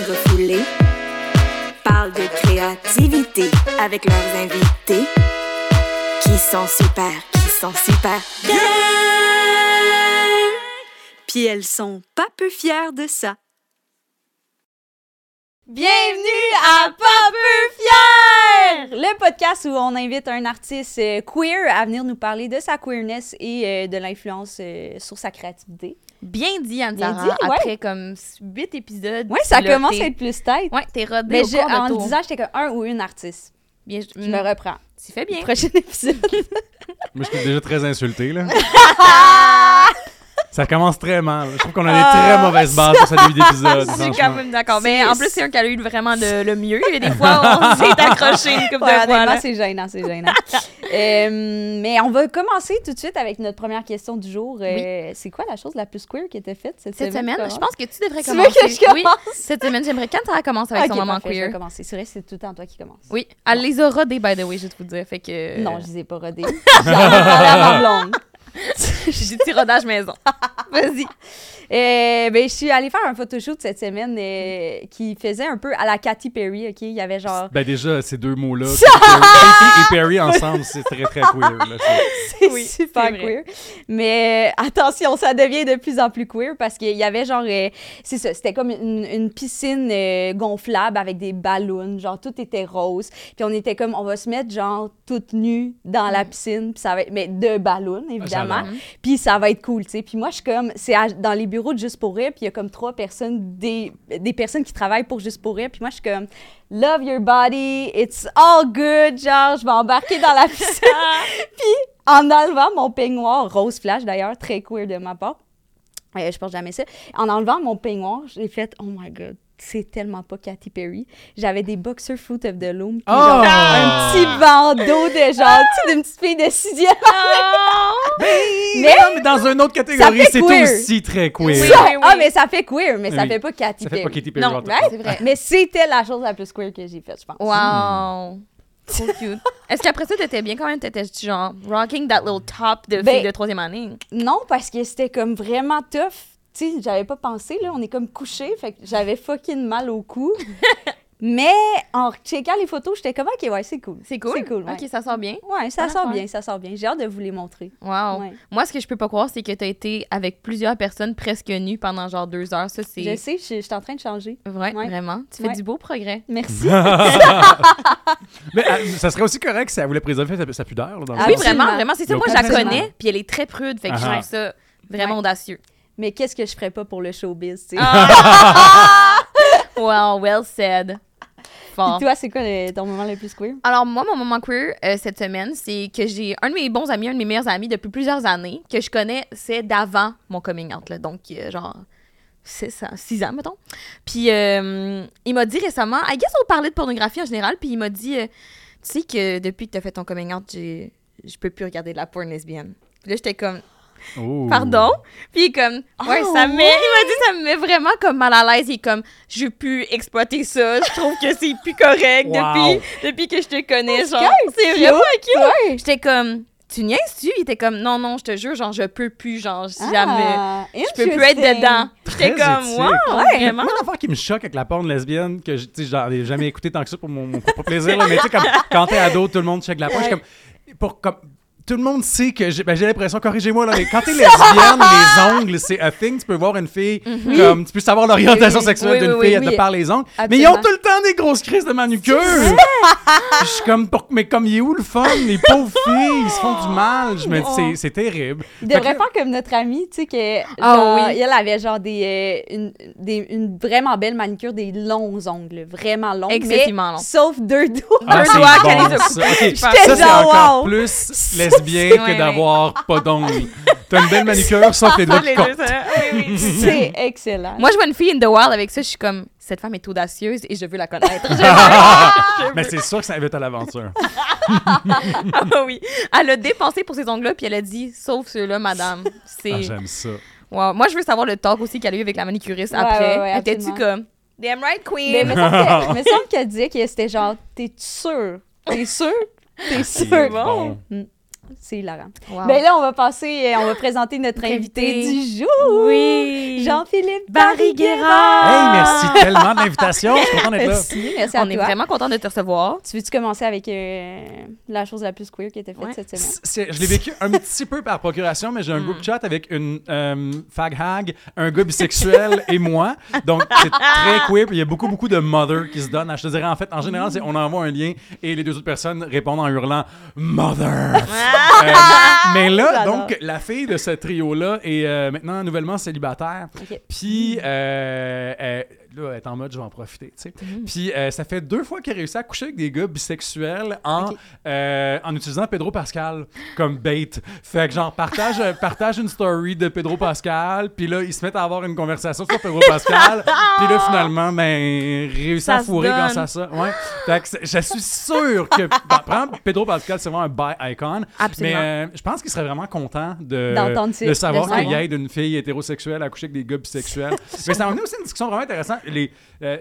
refoulées parlent de créativité avec leurs invités qui sont super, qui sont super bien. Puis elles sont pas peu fières de ça. Bienvenue à Pas peu fier! Le podcast où on invite un artiste euh, queer à venir nous parler de sa queerness et euh, de l'influence euh, sur sa créativité. Bien dit, anne Bien dit, ouais. Après comme huit épisodes. Ouais, ça là, commence à être plus tête. Ouais, t'es rodé Mais au je- corps de en le tour. disant, j'étais comme un ou une artiste. Bien, Je me reprends. Tu fais bien. Prochain épisode. Moi, je suis déjà très insulté, là. Ça commence très mal. Je trouve qu'on a des Ah. très mauvaises bases pour ce début d'épisode. Je suis quand même d'accord. Mais C'est- en plus, c'est un qui a eu vraiment le, le mieux. Il y a des fois, on s'est accroché une couple Ouais, de fois. honnêtement, là. c'est gênant, c'est gênant. Euh, mais on va commencer tout de suite avec notre première question du jour. Euh, C'est quoi la chose la plus queer qui était faite cette, Cette semaine, je pense que tu devrais Tu veux commencer. que je Oui, commence? cette semaine, j'aimerais quand ça commence avec Ok, son moment queer. commencer. C'est vrai, c'est tout le temps toi qui commence. Oui, elle les a rodés, by the way, je vais vous dire. Fait que. Non, je les ai pas rodés. J'en ai parlé à ma blonde. J'ai dit rodage maison. Vas-y. Euh, ben, je suis allée faire un photoshoot cette semaine euh, qui faisait un peu à la Katy Perry, OK? Il y avait genre... Ben déjà, ces deux mots-là, Katy et Perry ensemble, c'est très, très queer. C'est- Oui, super queer. Mais euh, attention, ça devient de plus en plus queer parce qu'il y avait genre... euh, c'est ça, c'était comme une, une piscine gonflable avec des ballons. Genre, tout était rose. Puis on était comme, on va se mettre genre toutes nues dans la piscine. Puis ça va être... Mais de ballons, évidemment. J'adore. Puis ça va être cool, tu sais. Puis moi, je suis comme, c'est dans les bureaux de Juste pour rire, puis il y a comme trois personnes, des, des personnes qui travaillent pour Juste pour rire. Puis moi, je suis comme, love your body, it's all good, genre, je vais embarquer dans la piscine. puis en enlevant mon peignoir, rose flash d'ailleurs, très queer de ma part, euh, je porte jamais ça. En enlevant mon peignoir, j'ai fait, oh my god, c'est tellement pas Katy Perry. J'avais des boxer fruit of the loom, puis genre, Oh! un petit bandeau de genre, tu sais, d'une petite fille de sixième. Mais, Mais- non, mais dans une autre catégorie, c'est aussi très queer. Oui, Ça- oui, oui. Ah, mais ça fait queer, mais ça Oui. fait pas Katy Ça fait Perry. pas Katy Perry. Non, cas. C'est vrai. Mais c'était la chose la plus queer que j'ai faite, je pense. Wow. Trop cute. Est-ce qu'après ça, t'étais bien quand même? T'étais genre rocking that little top de Ben- fille de troisième année? Non, parce que c'était comme vraiment tough. Tu sais, j'avais pas pensé, là. On est comme couché, fait que j'avais fucking mal au cou. mais en checkant les photos, j'étais comme, OK, ouais, c'est cool. C'est cool? C'est cool, ouais. Ok, ça sort bien. Ouais, ça Ah, sort bien, ça sort bien. J'ai hâte de vous les montrer. Wow. Ouais. Moi, ce que je peux pas croire, c'est que t'as été avec plusieurs personnes presque nues pendant genre deux heures. Ça, c'est Je sais, je je suis en train de changer. Ouais. vraiment. Tu fais Ouais. du beau progrès. Merci. Mais euh, ça serait aussi correct si elle voulait préserver sa, sa pudeur. Là, dans Ah oui, vraiment, vraiment. C'est ça. Moi, je la connais, puis elle est très prude. Fait que je Ah. trouve ça vraiment Ouais. audacieux. mais qu'est-ce que je ferais pas pour le showbiz, tu sais? Ah! wow, well said. Fort. Puis toi, c'est quoi le- ton moment le plus queer? Alors, moi, mon moment queer euh, cette semaine, c'est que j'ai un de mes bons amis, un de mes meilleurs amis depuis plusieurs années, que je connais, c'est d'avant mon coming out, là. Donc, euh, genre, 6 ans, 6 ans, mettons. Puis, euh, il m'a dit récemment, I guess on parlait de pornographie en général, puis il m'a dit, euh, tu sais que depuis que t'as fait ton coming out, je peux plus regarder de la porn lesbienne. Puis là, j'étais comme, Oh. pardon? Puis il est comme, ouais, Oh, ça me met, il m'a dit, ça me met vraiment comme mal à l'aise. Il est comme, je plus exploiter ça. Je trouve que c'est plus correct Wow. depuis, depuis que je te connais. C'est Genre, c'est vraiment cute. Ouais. J'étais comme, tu niaises-tu? Il était comme, non, non, je te jure, genre, je peux plus, genre, jamais. Ah, Je peux plus être dedans. J'étais Très comme, éthique. wow, Ouais. vraiment. Moi, l'affaire qui me choque avec la porn lesbienne, que je- tu sais, j'en ai jamais écouté tant que ça pour mon, mon propre plaisir, là, mais tu sais, comme quand t'es ado, tout le monde check la porn. je suis comme, pour, comme, tout le monde sait que j'ai ben, j'ai l'impression, corrigez-moi, là, mais quand t'es lesbienne, les ongles, c'est a thing. Tu peux voir une fille, comme, tu peux savoir l'orientation Oui, sexuelle Oui, d'une oui, fille oui, de oui. par les ongles. Mais ils ont tout le temps des grosses crises de manucure. je suis comme, pour- mais comme, il est où le fun? Les pauvres filles, ils se font du mal. Je me dis, c'est- c'est terrible. Il Fait devrait que- faire comme notre amie, tu sais, que Ah genre, oui. elle avait genre des, euh, une, des- une vraiment belle manicure, des longs ongles, vraiment longs. Excessivement mais longs. Sauf deux doigts. Ah, Deux doigts bon, qu'elle les a ça. C'est genre, encore wow. plus lesbien Ouais, que ouais. d'avoir pas d'ongles. T'as une belle manicure, sauf les doigts. Oui, oui. C'est excellent. Moi, je vois une fille in the wild avec ça, je suis comme, cette femme est audacieuse et je veux la connaître. Je veux. Je Mais c'est sûr que ça invite à l'aventure. Ah oui. Elle a dépensé pour ces ongles-là, puis elle a dit, sauf ceux-là, madame. C'est. Ah, J'aime ça. Wow. Moi, je veux savoir le talk aussi qu'elle a eu avec la manicuriste Ouais, après. ouais, ouais, Étais-tu comme, damn right, queen? Mais me semble que- me semble qu'elle disait que c'était genre, t'es sûr? T'es sûr? T'es C'est sûr? bon. C'est hilarant. Wow. Ben là, on va passer, euh, on va présenter notre invité du jour. Oui. Jean-Philippe Barriguera. Barriguera. Hey, merci tellement de l'invitation. Je suis content d'être là. Merci, merci à On est vraiment content de te recevoir. Tu veux-tu commencer avec euh, la chose la plus queer qui a été faite Ouais. cette semaine? C'est- Je l'ai vécu un petit peu par procuration, mais j'ai un groupe chat avec une euh, fag hag, un gars bisexuel et moi. Donc, c'est très queer. puis Il y a beaucoup, beaucoup de mother qui se donnent. Je te dirais, en fait, en général, c'est on envoie un lien et les deux autres personnes répondent en hurlant Mother. Euh, mais là, donc, la fille de ce trio-là est euh, maintenant nouvellement célibataire. Puis, euh, euh, là, elle est en mode, je vais en profiter, tu sais. Puis, euh, ça fait deux fois qu'elle a réussi à coucher avec des gars bisexuels en, euh, en utilisant Pedro Pascal comme bait. Fait que, genre, partage, euh, partage une story de Pedro Pascal, puis là, ils se mettent à avoir une conversation sur Pedro Pascal, puis là, finalement, ben, réussit Ça à fourrer grâce à ça. Ouais. Fait que je suis sûr que, ben, Pedro Pascal, c'est vraiment un bi-icon. Absolument. Mais euh, je pense qu'il serait vraiment content de, de savoir qu'il savoir. aide une fille hétérosexuelle à coucher avec des gars bisexuels. Mais ça m'a amené aussi une discussion vraiment intéressante. Les, euh,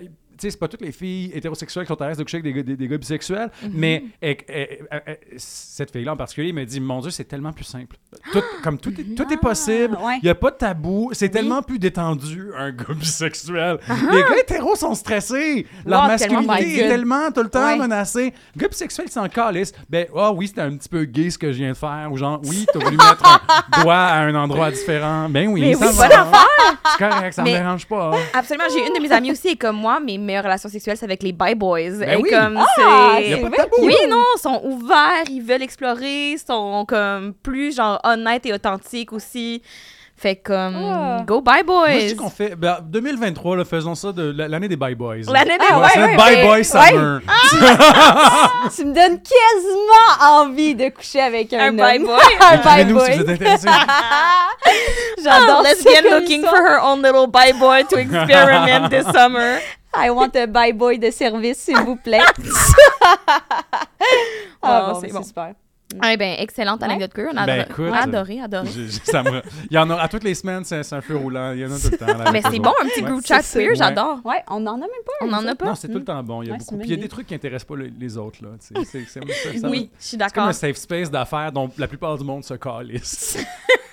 c'est pas toutes les filles hétérosexuelles qui sont à l'aise de coucher avec des, des, des gars bisexuels, Mhm. mais euh, euh, euh, cette fille-là en particulier me dit Mon Dieu, c'est tellement plus simple. Tout, comme tout est, tout est possible, il ouais. n'y a pas de tabou, c'est tellement plus détendu, un gars bisexuel. Les gars hétéros sont stressés. Leur Wow, tellement masculinité my est tellement tout le temps Ouais. menacée. Gars bisexuel qui s'en calisse, ben, ah oui, c'était un petit peu gay ce que je viens de faire, ou genre, oui, t'as voulu mettre un doigt à un endroit différent. Ben oui, Mais ça oui, va. C'est correct, ça Mais- me dérange pas. Absolument. J'ai une de mes amies aussi, et comme moi, mes meilleures relations sexuelles, c'est avec les bye boys. Ben et oui. comme Ah, c'est. Y a c'est pas de vrai tabou. Oui, non, ils sont ouverts, ils veulent explorer, sont comme plus genre honnêtes et authentiques aussi. Fait comme Ah. go bye Moi, je dis boys. qu'on fait. Ben, 2023, là, faisons ça de l'année des Bye Boys. L'année des Ah, Ouais, Bye mais- Boy ouais. Summer. Tu me donnes quasiment envie de coucher avec un, Un homme. bye boy. un bye si boy. vous êtes intéressés. J'adore ça Lesbian looking ça. for her own little bye boy to experiment this summer. I want a bye boy de service, s'il vous plaît. ah Oh, bon, c'est c'est bon. super. Ah ben excellente anecdote queer, on a Ben, adoré, écoute, adoré, adoré. Je- je- ça me- Il y en a à toutes les semaines, c'est un feu roulant. Il y en a tout le temps. là, Mais avec c'est bon un petit Ouais. group chat queer, Ouais. j'adore. Ouais, on en a même pas. On en a pas. Non, c'est tout le temps bon. Il y a Ouais, beaucoup. Puis il y a des trucs qui intéressent pas le- les autres. Là, c'est- ça- ça- Oui, je suis C'est comme d'accord. un safe space d'affaires dont la plupart du monde se calisse.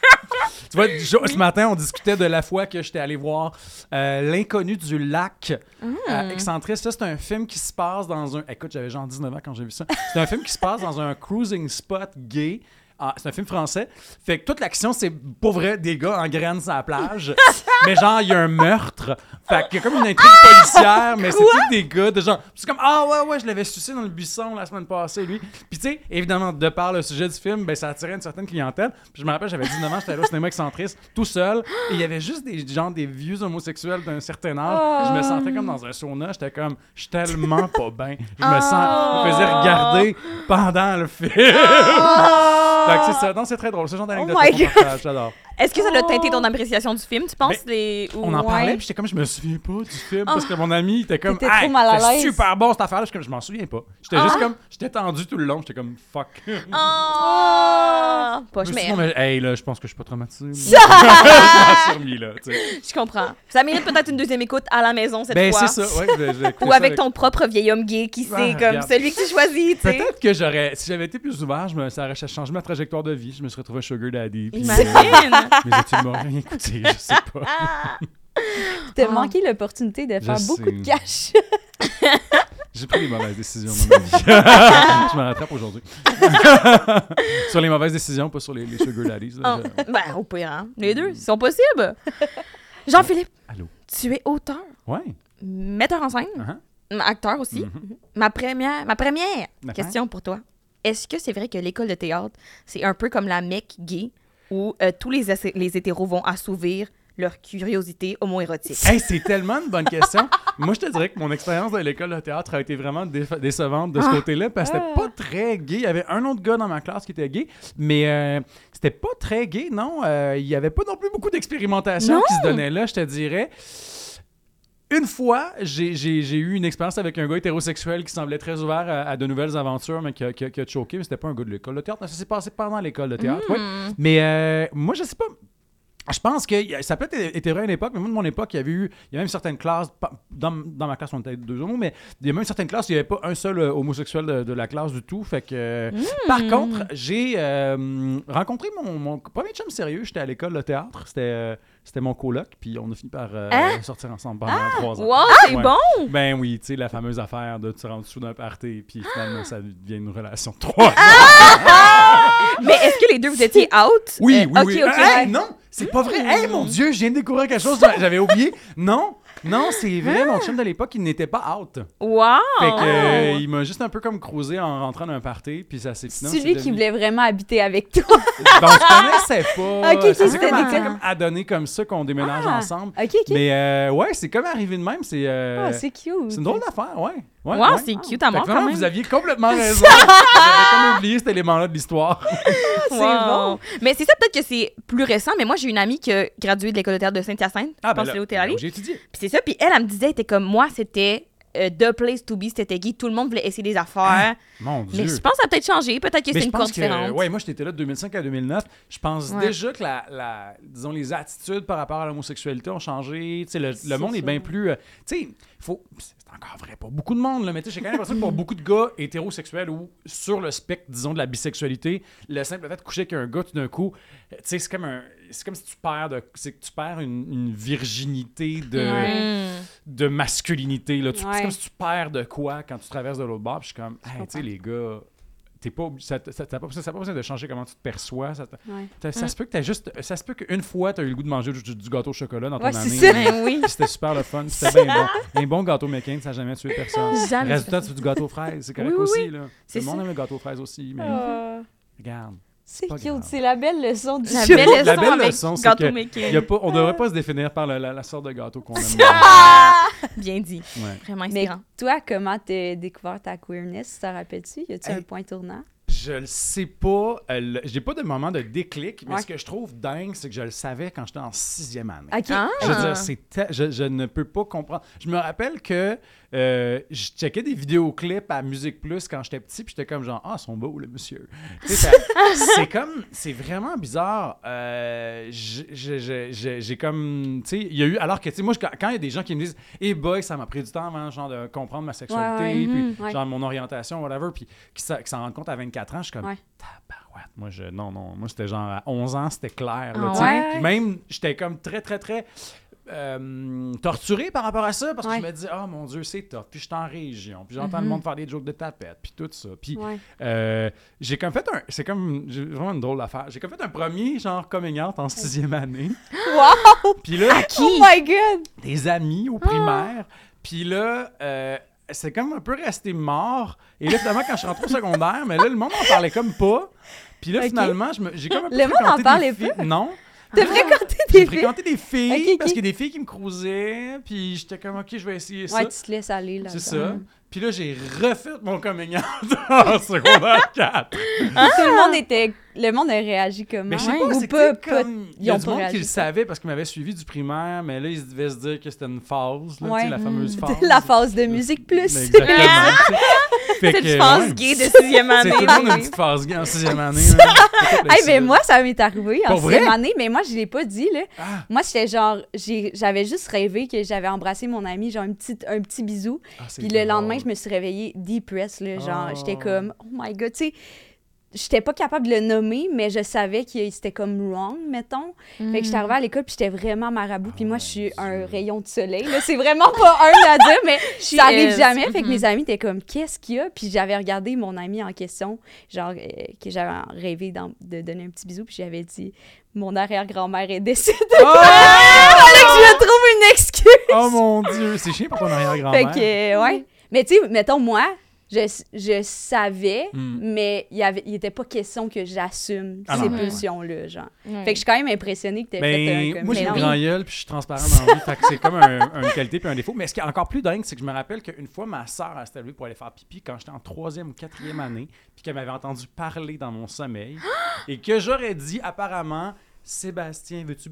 tu vois, ce matin, on discutait de la fois que j'étais allé voir euh, L'inconnu du lac Hmm. à Excentriste. Ça, c'est un film qui se passe dans un. Écoute, j'avais genre 19 ans quand j'ai vu ça. C'est un film qui se passe dans un cruising spot gay. Ah, c'est un film français. Fait que toute l'action, c'est pour vrai des gars en graines sur la plage. mais genre, il y a un meurtre. Fait qu'il y a comme une intrigue policière, mais c'est tous des gars de genre. C'est comme Ah ouais, ouais, je l'avais sucé dans le buisson la semaine passée, lui. Puis tu sais, évidemment, de par le sujet du film, ben, ça attirait une certaine clientèle. Puis je me rappelle, j'avais 19 ans, j'étais allé au cinéma excentriste, tout seul. Et il y avait juste des gens, des vieux homosexuels d'un certain âge. Je me sentais comme dans un sauna. J'étais comme, je suis tellement pas bien. Je me sens, je me faisais regarder pendant le film. Que c'est ça. Non, c'est très drôle. Ce genre d'anecdote Oh j'adore. Est-ce que ça a teinté ton appréciation du film, tu penses? Ben, les... ou- On en Ouais? parlait, puis j'étais comme, je me souviens pas du film, parce que mon ami était comme, Hey, mal à c'est l'aise. super bon cette affaire-là. Je suis comme, je m'en souviens pas. J'étais juste comme, j'étais tendu tout le long. J'étais comme, fuck. Oh! Poche, Mais mais sinon, mais, hey, là, je pense que je suis pas traumatisé. je là, tu sais. je comprends. Ça mérite peut-être une deuxième écoute à la maison cette Ben, fois. c'est ça, ouais. écouté Ou avec ton propre vieil homme gay qui Ah, sait comme regarde. celui que tu choisis, tu sais. Peut-être que j'aurais, si j'avais été plus ouvert, je me, ça aurait changé ma trajectoire de vie. Je me serais retrouvé un sugar daddy. puis, Imagine! Mes études rien coûté, je sais pas. T'as Ah. manqué l'opportunité de faire Je beaucoup sais. de cash. J'ai pris les mauvaises décisions dans ma vie. je me rattrape aujourd'hui. sur les mauvaises décisions, pas sur les, les sugar daddies. là. Oh, ben, au pire, hein. Les deux, ils sont possibles. Jean-Philippe, Allô? tu es auteur, Ouais. metteur en scène, Uh-huh. acteur aussi. Mhm. Ma première, ma première question pour toi. Est-ce que c'est vrai que l'école de théâtre, c'est un peu comme la mecque gay? Où euh, tous les, les hétéros vont assouvir leur curiosité homo-érotique? Hey, c'est tellement une bonne question. Moi, je te dirais que mon expérience de l'école de théâtre a été vraiment décevante de ce côté-là parce que c'était pas très gay. Il y avait un autre gars dans ma classe qui était gay, mais euh, c'était pas très gay, non? Euh, il y avait pas non plus beaucoup d'expérimentation qui se donnait là, je te dirais. Une fois, j'ai eu une expérience avec un gars hétérosexuel qui semblait très ouvert à, à de nouvelles aventures, mais qui a, qui a- qui a choqué, mais c'était pas un gars de l'école de théâtre. Ça s'est passé pendant l'école de théâtre, ouais. Mais euh, moi, je sais pas. Je pense que ça peut être été vrai à une époque, mais moi, de mon époque, il y avait eu, il y a même certaines classes, dans, dans ma classe, on était deux homos, mais il y a même certaines classes, il n'y avait pas un seul euh, homosexuel de, de la classe du tout. Fait que, euh, Par contre, j'ai euh, rencontré mon, mon premier chum sérieux. J'étais à l'école de théâtre. C'était euh, c'était mon coloc, puis on a fini par Hein? sortir ensemble pendant trois ans. Wow, c'est Ouais. bon! Ben oui, tu sais, la fameuse affaire de tu rentres sous d'un party, puis finalement, ça devient une relation de trois ans. Mais est-ce que les deux, vous étiez out? Oui, oui, oui. Hey, non, c'est pas vrai. Hey, mon Dieu, je viens de découvrir quelque chose, j'a- j'avais oublié. Non, non, c'est vrai, mon chum de l'époque, il n'était pas out. Wow! Fait que, euh, il m'a juste un peu comme cruisé en rentrant d'un party, puis ça s'est C'est lui c'est qui voulait vraiment habiter avec toi. Bon, on se connaissait pas. Ok, ok, ça c'était comme, c'est gars. comme adonné comme ça qu'on déménage Ah, ensemble. Ok, ok. Mais euh, ouais, c'est comme arrivé de même. C'est euh, Ah, c'est cute. c'est une drôle d'affaire, ouais. Ouais wow, ouais. c'est cute à mort quand même. vous aviez complètement raison. J'avais comme oublié cet élément-là de l'histoire. c'est Wow. bon. Mais c'est ça, peut-être que c'est plus récent, mais moi, j'ai une amie qui a gradué de l'école de théâtre de Saint-Hyacinthe. je pense que c'est là, théâtre. j'ai étudié. Puis c'est ça, puis elle, elle me disait, elle était comme moi, c'était euh, the place to be, c'était gay. Tout le monde voulait essayer des affaires. Mon Dieu. mais je pense que ça a peut-être changé. Peut-être que c'est une course différente. ouais, moi j'étais là de 2005 à 2009. Je pense Ouais. déjà que la, la- disons les attitudes par rapport à l'homosexualité ont changé. Le, le monde est bien plus. euh, tu sais, faut. C'est encore vrai pour beaucoup de monde, là, mais j'ai quand même l'impression que pour beaucoup de gars hétérosexuels ou sur le spectre, disons, de la bisexualité, le simple fait de coucher avec un gars tout d'un coup, tu sais, c'est comme un. C'est comme si tu perds de, c'est que tu perds une, une virginité de, de masculinité. Là. Tu- Ouais. C'est comme si tu perds de quoi quand tu traverses de l'autre bord. Puis je suis comme, hey, tu sais, les gars, t'es pas, ça, ça, t'as pas, ça, besoin de changer comment tu te perçois. Ça, Ouais. ça se peut que t'as juste, ça se peut qu'une fois, t'as eu le goût de manger du, du gâteau au chocolat dans ton Ouais, c'est année. ça. Ben oui. C'était super le fun. C'était bien bon. Un bon gâteau McCain, ça n'a jamais tué personne. Jamais Résultat, tu fais du gâteau aux fraises. C'est correct Oui, oui, aussi. Là. C'est Tout le monde aime le gâteau aux fraises aussi. Mais Ah, regarde. C'est cute. C'est la belle leçon du La jour. belle leçon La belle avec leçon, c'est gâteau que. Y a pas, on devrait pas se définir par la, la- la sorte de gâteau qu'on aime. Bien dit. Ouais. Vraiment Mais inspirant. toi, comment t'as découvert ta queerness? T'en rappelles-tu? Y a-tu Hey. un point tournant? Je le sais pas. euh, J'ai pas de moment de déclic, mais Ouais. ce que je trouve dingue, c'est que je le savais quand j'étais en sixième année. Ok. Ah. Je veux dire, c'est te- je, je ne peux pas comprendre. Je me rappelle que euh, je checkais des vidéoclips à Musique Plus quand j'étais petit, puis j'étais comme genre, ah, ils sont beaux, le monsieur. C'est comme, c'est vraiment bizarre. Euh, J'ai comme, tu sais, il y a eu, alors que, tu sais, moi, quand il y a des gens qui me disent, hey boy, ça m'a pris du temps avant, genre, de comprendre ma sexualité, Ouais, ouais, puis mhm, ouais. genre, mon orientation, whatever, puis qui s'en rendent compte à 24 ans, je suis comme, Ouais. tabarouette. Moi, je, non, non, moi, c'était genre à 11 ans, c'était clair. là, Ah même, j'étais comme très, très, très euh, torturé par rapport à ça parce que Ouais. je me disais, oh mon Dieu, c'est tough. Puis je suis en région. Puis j'entends le monde faire des jokes de tapette. Puis tout ça. Puis Ouais. euh, j'ai comme fait un. C'est comme. J'ai vraiment une drôle d'affaire. J'ai comme fait un premier genre coming out en sixième année. Wow! Puis là, Oh my god! des amis au primaire. Puis là, euh, c'est comme un peu resté mort. Et là, finalement, quand je suis rentré au secondaire, mais là, le monde en parlait comme pas. Puis là, finalement, je me- j'ai comme un peu Le monde en parlait filles- Non. T'as fréquenté J'ai des filles? fréquenté des filles parce qu'il y a des filles qui me crousaient. Puis j'étais comme, OK, je vais essayer ça. Ouais, tu te laisses aller là. C'est ça. Puis là, j'ai refait mon coming out en secondaire 4. Tout le monde était. Le monde a réagi comment? Mais je sais pas, Ou c'est pas, pas- comme... Il ils y a ont du pas monde qui le savait parce qu'ils m'avaient suivi du primaire, mais là, ils devaient se dire que c'était une phase, là, tu sais, Ouais. la fameuse phase. La phase de musique plus. Exactement. Cette que, phase gay de sixième année. C'est tout le monde une petite phase gay en sixième année. Hey, mais moi, ça m'est arrivé en Pour vrai? sixième année, mais moi, je l'ai pas dit, là. Ah, Moi, j'étais genre, j'avais juste rêvé que j'avais embrassé mon ami, genre un petit, un petit bisou. ah, c'est Puis le lendemain, je me suis réveillée depressed, là. Genre, j'étais comme, oh my god, tu sais. J'étais pas capable de le nommer, mais je savais que c'était comme wrong, mettons. Fait que j'étais arrivée à l'école, puis j'étais vraiment marabout. Puis Oh moi, je suis un rayon de soleil. Là, c'est vraiment pas un à dire, mais ça arrive is. jamais. Fait que mes amis étaient comme, qu'est-ce qu'il y a? Puis j'avais regardé mon ami en question, genre, euh, que j'avais rêvé de donner un petit bisou, puis j'avais dit, mon arrière-grand-mère est décédée. Fallait que je me trouve une excuse. Oh mon Dieu, c'est chiant pour ton Fait arrière-grand-mère. que, euh, ouais. Mais tu sais, mettons, moi, je, je savais, Hmm. mais il y avait, il était pas question que j'assume Ah ces pulsions-là, genre. Fait que je suis quand même impressionnée que t'aies fait un Ben, comme moi, j'ai une grand gueule, puis je suis transparent dans la vie. fait que c'est comme un, une qualité puis un défaut. Mais ce qui est encore plus dingue, c'est que je me rappelle qu'une fois, ma soeur s'était levée pour aller faire pipi quand j'étais en troisième ou quatrième année, puis qu'elle m'avait entendu parler dans mon sommeil, et que j'aurais dit apparemment, Sébastien, veux-tu.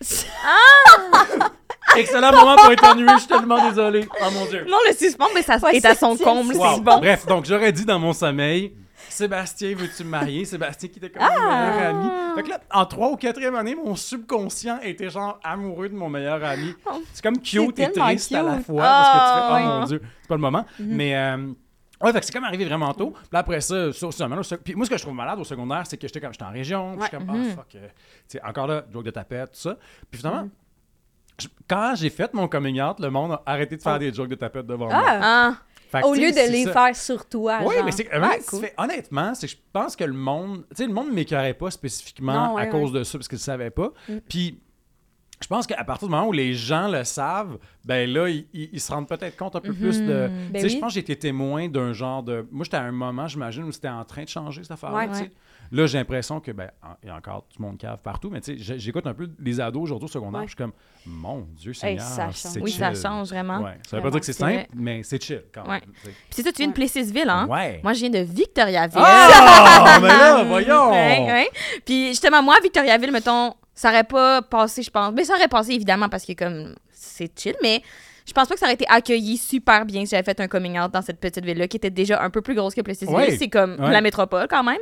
Excellent moment pour éternuer, je suis tellement désolé. Oh mon Dieu. Non, le suspense, mais ça Ouais, est à son comble, Wow. c'est bon. Bref, donc j'aurais dit dans mon sommeil, Sébastien, veux-tu me marier? Sébastien qui était comme mon meilleur ami. Fait que là, en trois ou quatrième année, mon subconscient était genre amoureux de mon meilleur ami. C'est comme cute et triste à la fois parce que tu fais, oh Ah, mon Dieu, c'est pas le moment. Mais. euh, Ouais, fait que c'est comme arrivé vraiment tôt. Puis là, après ça, ça, maintenant, ça- puis moi, ce que je trouve malade au secondaire, c'est que j'étais comme, j'étais en région, puis j'étais comme, ah, fuck, euh, encore là, joke de tapette, tout ça. Puis finalement, je- quand j'ai fait mon coming out, le monde a arrêté de faire des jokes de tapette devant moi. Ah! Ah, Fait que, Au lieu de c'est les ça. faire sur toi. Oui, genre. mais c'est cool. fait- honnêtement, c'est que je pense que le monde, tu sais, le monde ne m'écœurait pas spécifiquement Non, ouais, à cause de ça parce qu'ils ne savaient pas. Mm. Puis je pense qu'à partir du moment où les gens le savent, ben là, ils, ils- ils se rendent peut-être compte un peu plus de. Ben tu sais, je pense que j'ai été témoin d'un genre de. Moi, j'étais à un moment, j'imagine, où c'était en train de changer cette affaire-là. Ouais. tu sais. Là, j'ai l'impression que, ben, en- il y a encore du monde cave partout, mais tu sais, j'écoute un peu les ados aujourd'hui au secondaire, Ouais. je suis comme, mon Dieu Seigneur, ça change. c'est oui, chill. ça change vraiment. Ouais. Ça veut pas dire que c'est simple, mais c'est chill quand Ouais. même. Puis c'est ça, tu viens de. Plessisville, hein? Ouais. Moi, je viens de Victoriaville. Ah! mais là, voyons! Ouais, ouais. Puis justement, moi, Victoriaville, mettons, ça aurait pas passé, je pense. Mais ça aurait passé, évidemment, parce que comme c'est chill, mais je pense pas que ça aurait été accueilli super bien si j'avais fait un coming out dans cette petite ville-là qui était déjà un peu plus grosse que Plessisville. Ouais. C'est comme Ouais. la métropole quand même.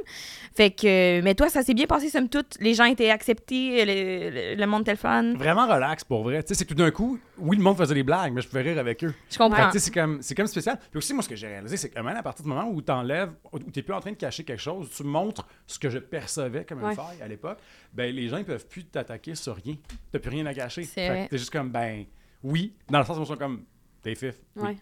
Fait que, mais toi, ça s'est bien passé, somme toute. Les gens étaient acceptés, le, le- le monde était le fun. Vraiment relax pour vrai. Tu sais, c'est que tout d'un coup, oui, le monde faisait des blagues, mais je pouvais rire avec eux. Je comprends. que, tu sais, c'est comme, c'est comme spécial. Puis aussi, moi, ce que j'ai réalisé, c'est que même à partir du moment où tu enlèves, où tu n'es plus en train de cacher quelque chose, tu montres ce que je percevais comme une Ouais. faille à l'époque, ben les gens, ils peuvent plus t'attaquer sur rien. Tu plus rien à cacher. C'est Fait que vrai. t'es juste comme, ben, oui, dans le sens où ils sont comme, t'es fif. Oui. Ouais.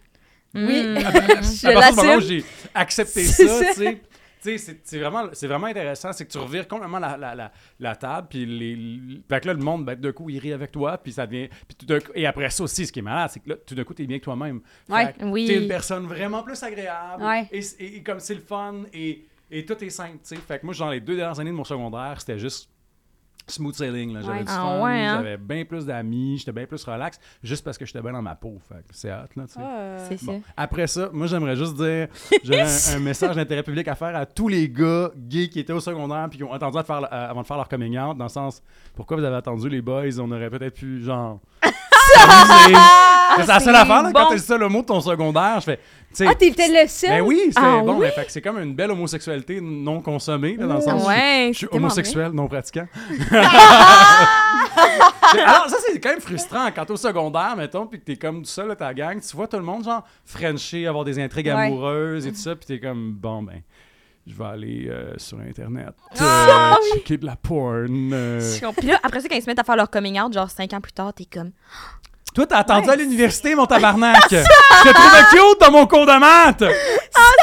Oui. Oui. À partir Je du moment où j'ai accepté C'est ça, tu sais. Tu sais, c'est- vraiment, c'est vraiment intéressant, c'est que tu revires complètement la, la, la, la table, puis les, les- fait que là, le monde, ben, d'un coup, il rit avec toi, puis ça devient... Puis tout d'un coup- et après ça aussi, ce qui est malade, c'est que là, tout d'un coup, t'es bien que toi-même. Ouais. Fait que Oui. T'es une personne vraiment plus agréable, Ouais. et, et- et comme c'est le fun, et, et tout est simple, tu sais. Fait que moi, genre, les deux dernières années de mon secondaire, c'était juste smooth sailing, là. J'avais Ouais. du Ah fun, ouais, hein? j'avais bien plus d'amis, j'étais bien plus relax, juste parce que j'étais bien dans ma peau. Fait que c'est hot, là, tu sais. Ah. C'est ça. Bon. Après ça, moi, j'aimerais juste dire, j'aurais un, un message d'intérêt public à faire à tous les gars gays qui étaient au secondaire puis qui ont attendu à faire, euh, avant de faire leur coming out, dans le sens, pourquoi vous avez attendu les boys, on aurait peut-être pu, genre... s'amuser. c'est la seule affaire, là, quand bon. ça, le mot de ton secondaire, je fais. Ah, t'étais le seul? ben oui, c'est Ah bon, oui? ben, c'est comme une belle homosexualité non consommée, là, dans le sens où Ouais, je suis homosexuel, non pratiquant. Alors, ça, c'est quand même frustrant quand t'es au secondaire, mettons, puis que t'es comme tout seul à ta gang. Tu vois tout le monde, genre, frencher, avoir des intrigues Ouais. amoureuses et tout ça, puis t'es comme, bon, ben, je vais aller euh, sur Internet, euh, Ah, checker de la porn. euh. Puis là, après ça, quand ils se mettent à faire leur coming out, genre cinq ans plus tard, t'es comme. Toi, t'as attendu à l'université, mon tabarnak! je te trouvais cute dans mon cours de maths!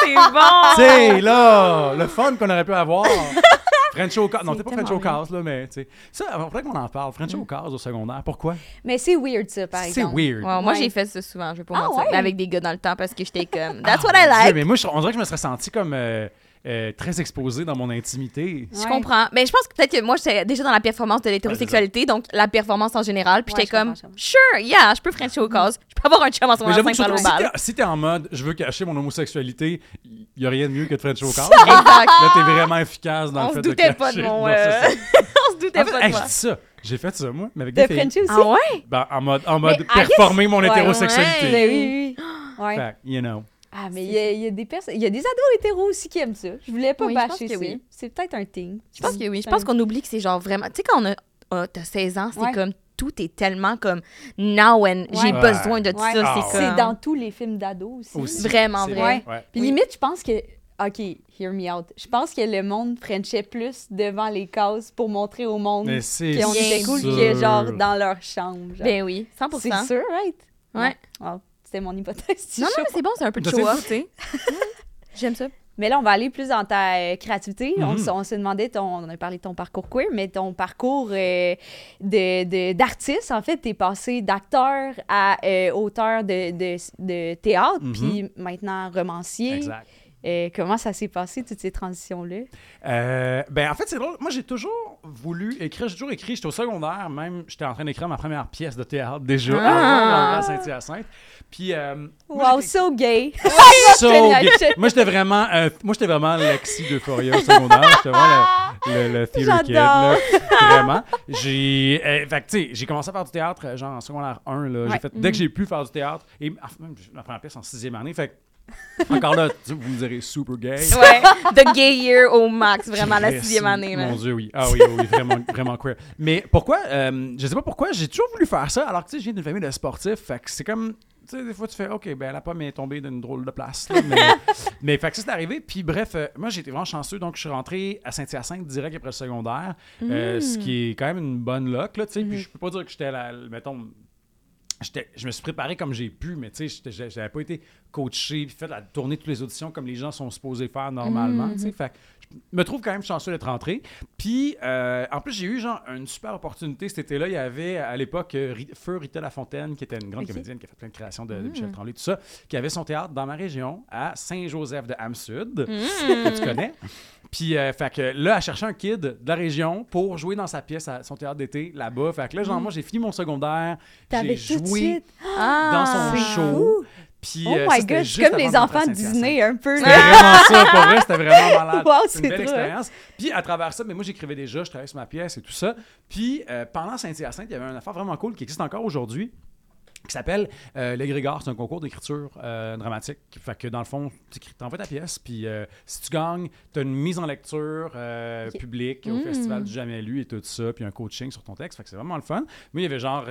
C'est bon! Tu sais, là, le fun qu'on aurait pu avoir. French au cas. Non, t'es pas French au cas, là, mais tu sais. Ça, il faudrait qu'on en parle. French au cas au secondaire. Pourquoi? Mais c'est weird, ça, par C'est exemple. weird. Ouais, moi, Ouais. j'ai fait ça souvent, je vais pas Ah, mentir. ouais? Avec des gars dans le temps parce que j'étais comme. That's Ah, what I Dieu, like! mais moi, je- on dirait que je me serais senti comme euh, euh, très exposé dans mon intimité. Je Ouais. comprends. Mais je pense que peut-être que moi, j'étais déjà dans la performance de l'hétérosexualité, donc la performance en général. Puis Ouais, j'étais comme, sure, yeah, je peux Frencher au cause. Je peux avoir un chum en ce Mais moment j'avoue 5 que par je au trouve que bal. si t'es- si en mode je veux cacher mon homosexualité, il y a rien de mieux que de French au. Exact. Là, t'es vraiment efficace dans On le se fait de doutait pas cacher. de mon. Euh. On se doutait En fait, pas hey, de je moi. dis ça. J'ai fait ça, moi, mais avec De des filles. Aussi? Ah ouais? Ben, en mode, en mode Mais I guess- performer mon Ouais, hétérosexualité. Mais oui, oui. Ouais. Fait, you know. Ah, mais il y, a- il y a des personnes, il y a des ados hétéros aussi qui aiment ça. Je voulais pas Oui, je pense bâcher que ça. oui. C'est peut-être un thing. Je pense que oui. Je pense qu'on oublie que c'est genre vraiment. Tu sais, quand on a. ah, t'as 16 ans, c'est Ouais. comme. Tout est tellement comme. Now and j'ai Ouais. besoin de Ouais. ça. Ah, C'est comme. dans tous les films d'ados aussi. Aussi. Vraiment vrai. Ouais. Puis limite, je pense que. OK, hear me out. Je pense que le monde frenchait plus devant les cases pour montrer au monde bien était cool que genre dans leur chambre. genre. Ben oui, 100 c'est sûr, right? Ouais. Wow, C'était mon hypothèse. Non, non, c'est bon, c'est un peu de. J'aime ça. Mais là, on va aller plus dans ta euh, créativité. On Mhm. s- on, se demandait, ton, on a parlé de ton parcours queer, mais ton parcours euh, de- de- d'artiste, en fait, t'es passé d'acteur à euh, auteur de, de, de théâtre, Mhm. puis maintenant romancier. Exact. Euh, comment ça s'est passé, toutes ces transitions-là? Euh, ben, en fait, c'est drôle. Moi, j'ai toujours voulu écrire. J'ai toujours écrit. J'étais au secondaire, même. J'étais en train d'écrire ma première pièce de théâtre déjà, Ah! à Saint-Hyacinthe. Puis, euh, Wow, so gay! so gay. Moi, j'étais vraiment, euh, moi, j'étais vraiment Lexi d'Euphoria au secondaire. J'étais vraiment le, le, le theater kid, là. Vraiment. J'ai, euh, fait tu sais, j'ai commencé à faire du théâtre, genre en secondaire 1, là. Ouais. fait, dès que j'ai pu faire du théâtre, et enfin, même, j'ai ma première pièce en sixième année, fait que Encore là, tu- vous me direz super gay. Ouais, The Gay Year au max, vraiment, la sixième année. Là. Mon Dieu, oui. Ah oui, oui, oui, vraiment, vraiment queer. Mais pourquoi, euh, je sais pas pourquoi, j'ai toujours voulu faire ça, alors que tu sais, je viens d'une famille de sportifs, fait que c'est comme, tu sais, des fois tu fais, OK, ben la pomme est tombée d'une drôle de place. là, mais, mais fait que ça, c'est arrivé. Puis bref, euh, moi, j'ai été vraiment chanceux, donc je suis rentré à Saint-Hyacinthe direct après le secondaire, euh, ce qui est quand même une bonne luck, là, tu sais. Puis je peux pas dire que j'étais, la, mettons, j'étais- je me suis préparé comme j'ai pu, mais tu sais, j'avais pas été coaché puis fait la tournée toutes les auditions comme les gens sont supposés faire normalement, tu sais. Fait je me trouve quand même chanceux d'être rentré. Puis, euh, en plus, j'ai eu genre une super opportunité cet été-là. Il y avait à l'époque euh, Feu Rita Lafontaine, qui était une grande comédienne qui a fait plein de créations de, de Michel Tremblay, tout ça, qui avait son théâtre dans ma région, à Saint-Joseph de Ham-Sud, que tu connais? Puis, euh, fait que là, elle cherchait un kid de la région pour jouer dans sa pièce à son théâtre d'été là-bas. Fait que là, genre, moi, j'ai fini mon secondaire. T'avais J'ai joué suite. dans son show. Puis, Oh euh, my god, c'est comme les enfants de. Disney un peu. C'était vraiment ça, pour vrai, c'était vraiment malade. Wow, c'est une belle drôle. expérience. Puis à travers ça, mais moi j'écrivais déjà, je travaillais sur ma pièce et tout ça. Puis euh, pendant Saint-Hyacinthe, il y avait une affaire vraiment cool qui existe encore aujourd'hui qui s'appelle euh, l'Égrégore. C'est un concours d'écriture euh, dramatique. Fait que dans le fond, tu envoies ta pièce, puis euh, si tu gagnes, tu as une mise en lecture euh, publique au Festival du Jamais Lu et tout ça, puis un coaching sur ton texte. Fait que c'est vraiment le fun. Moi, il y avait genre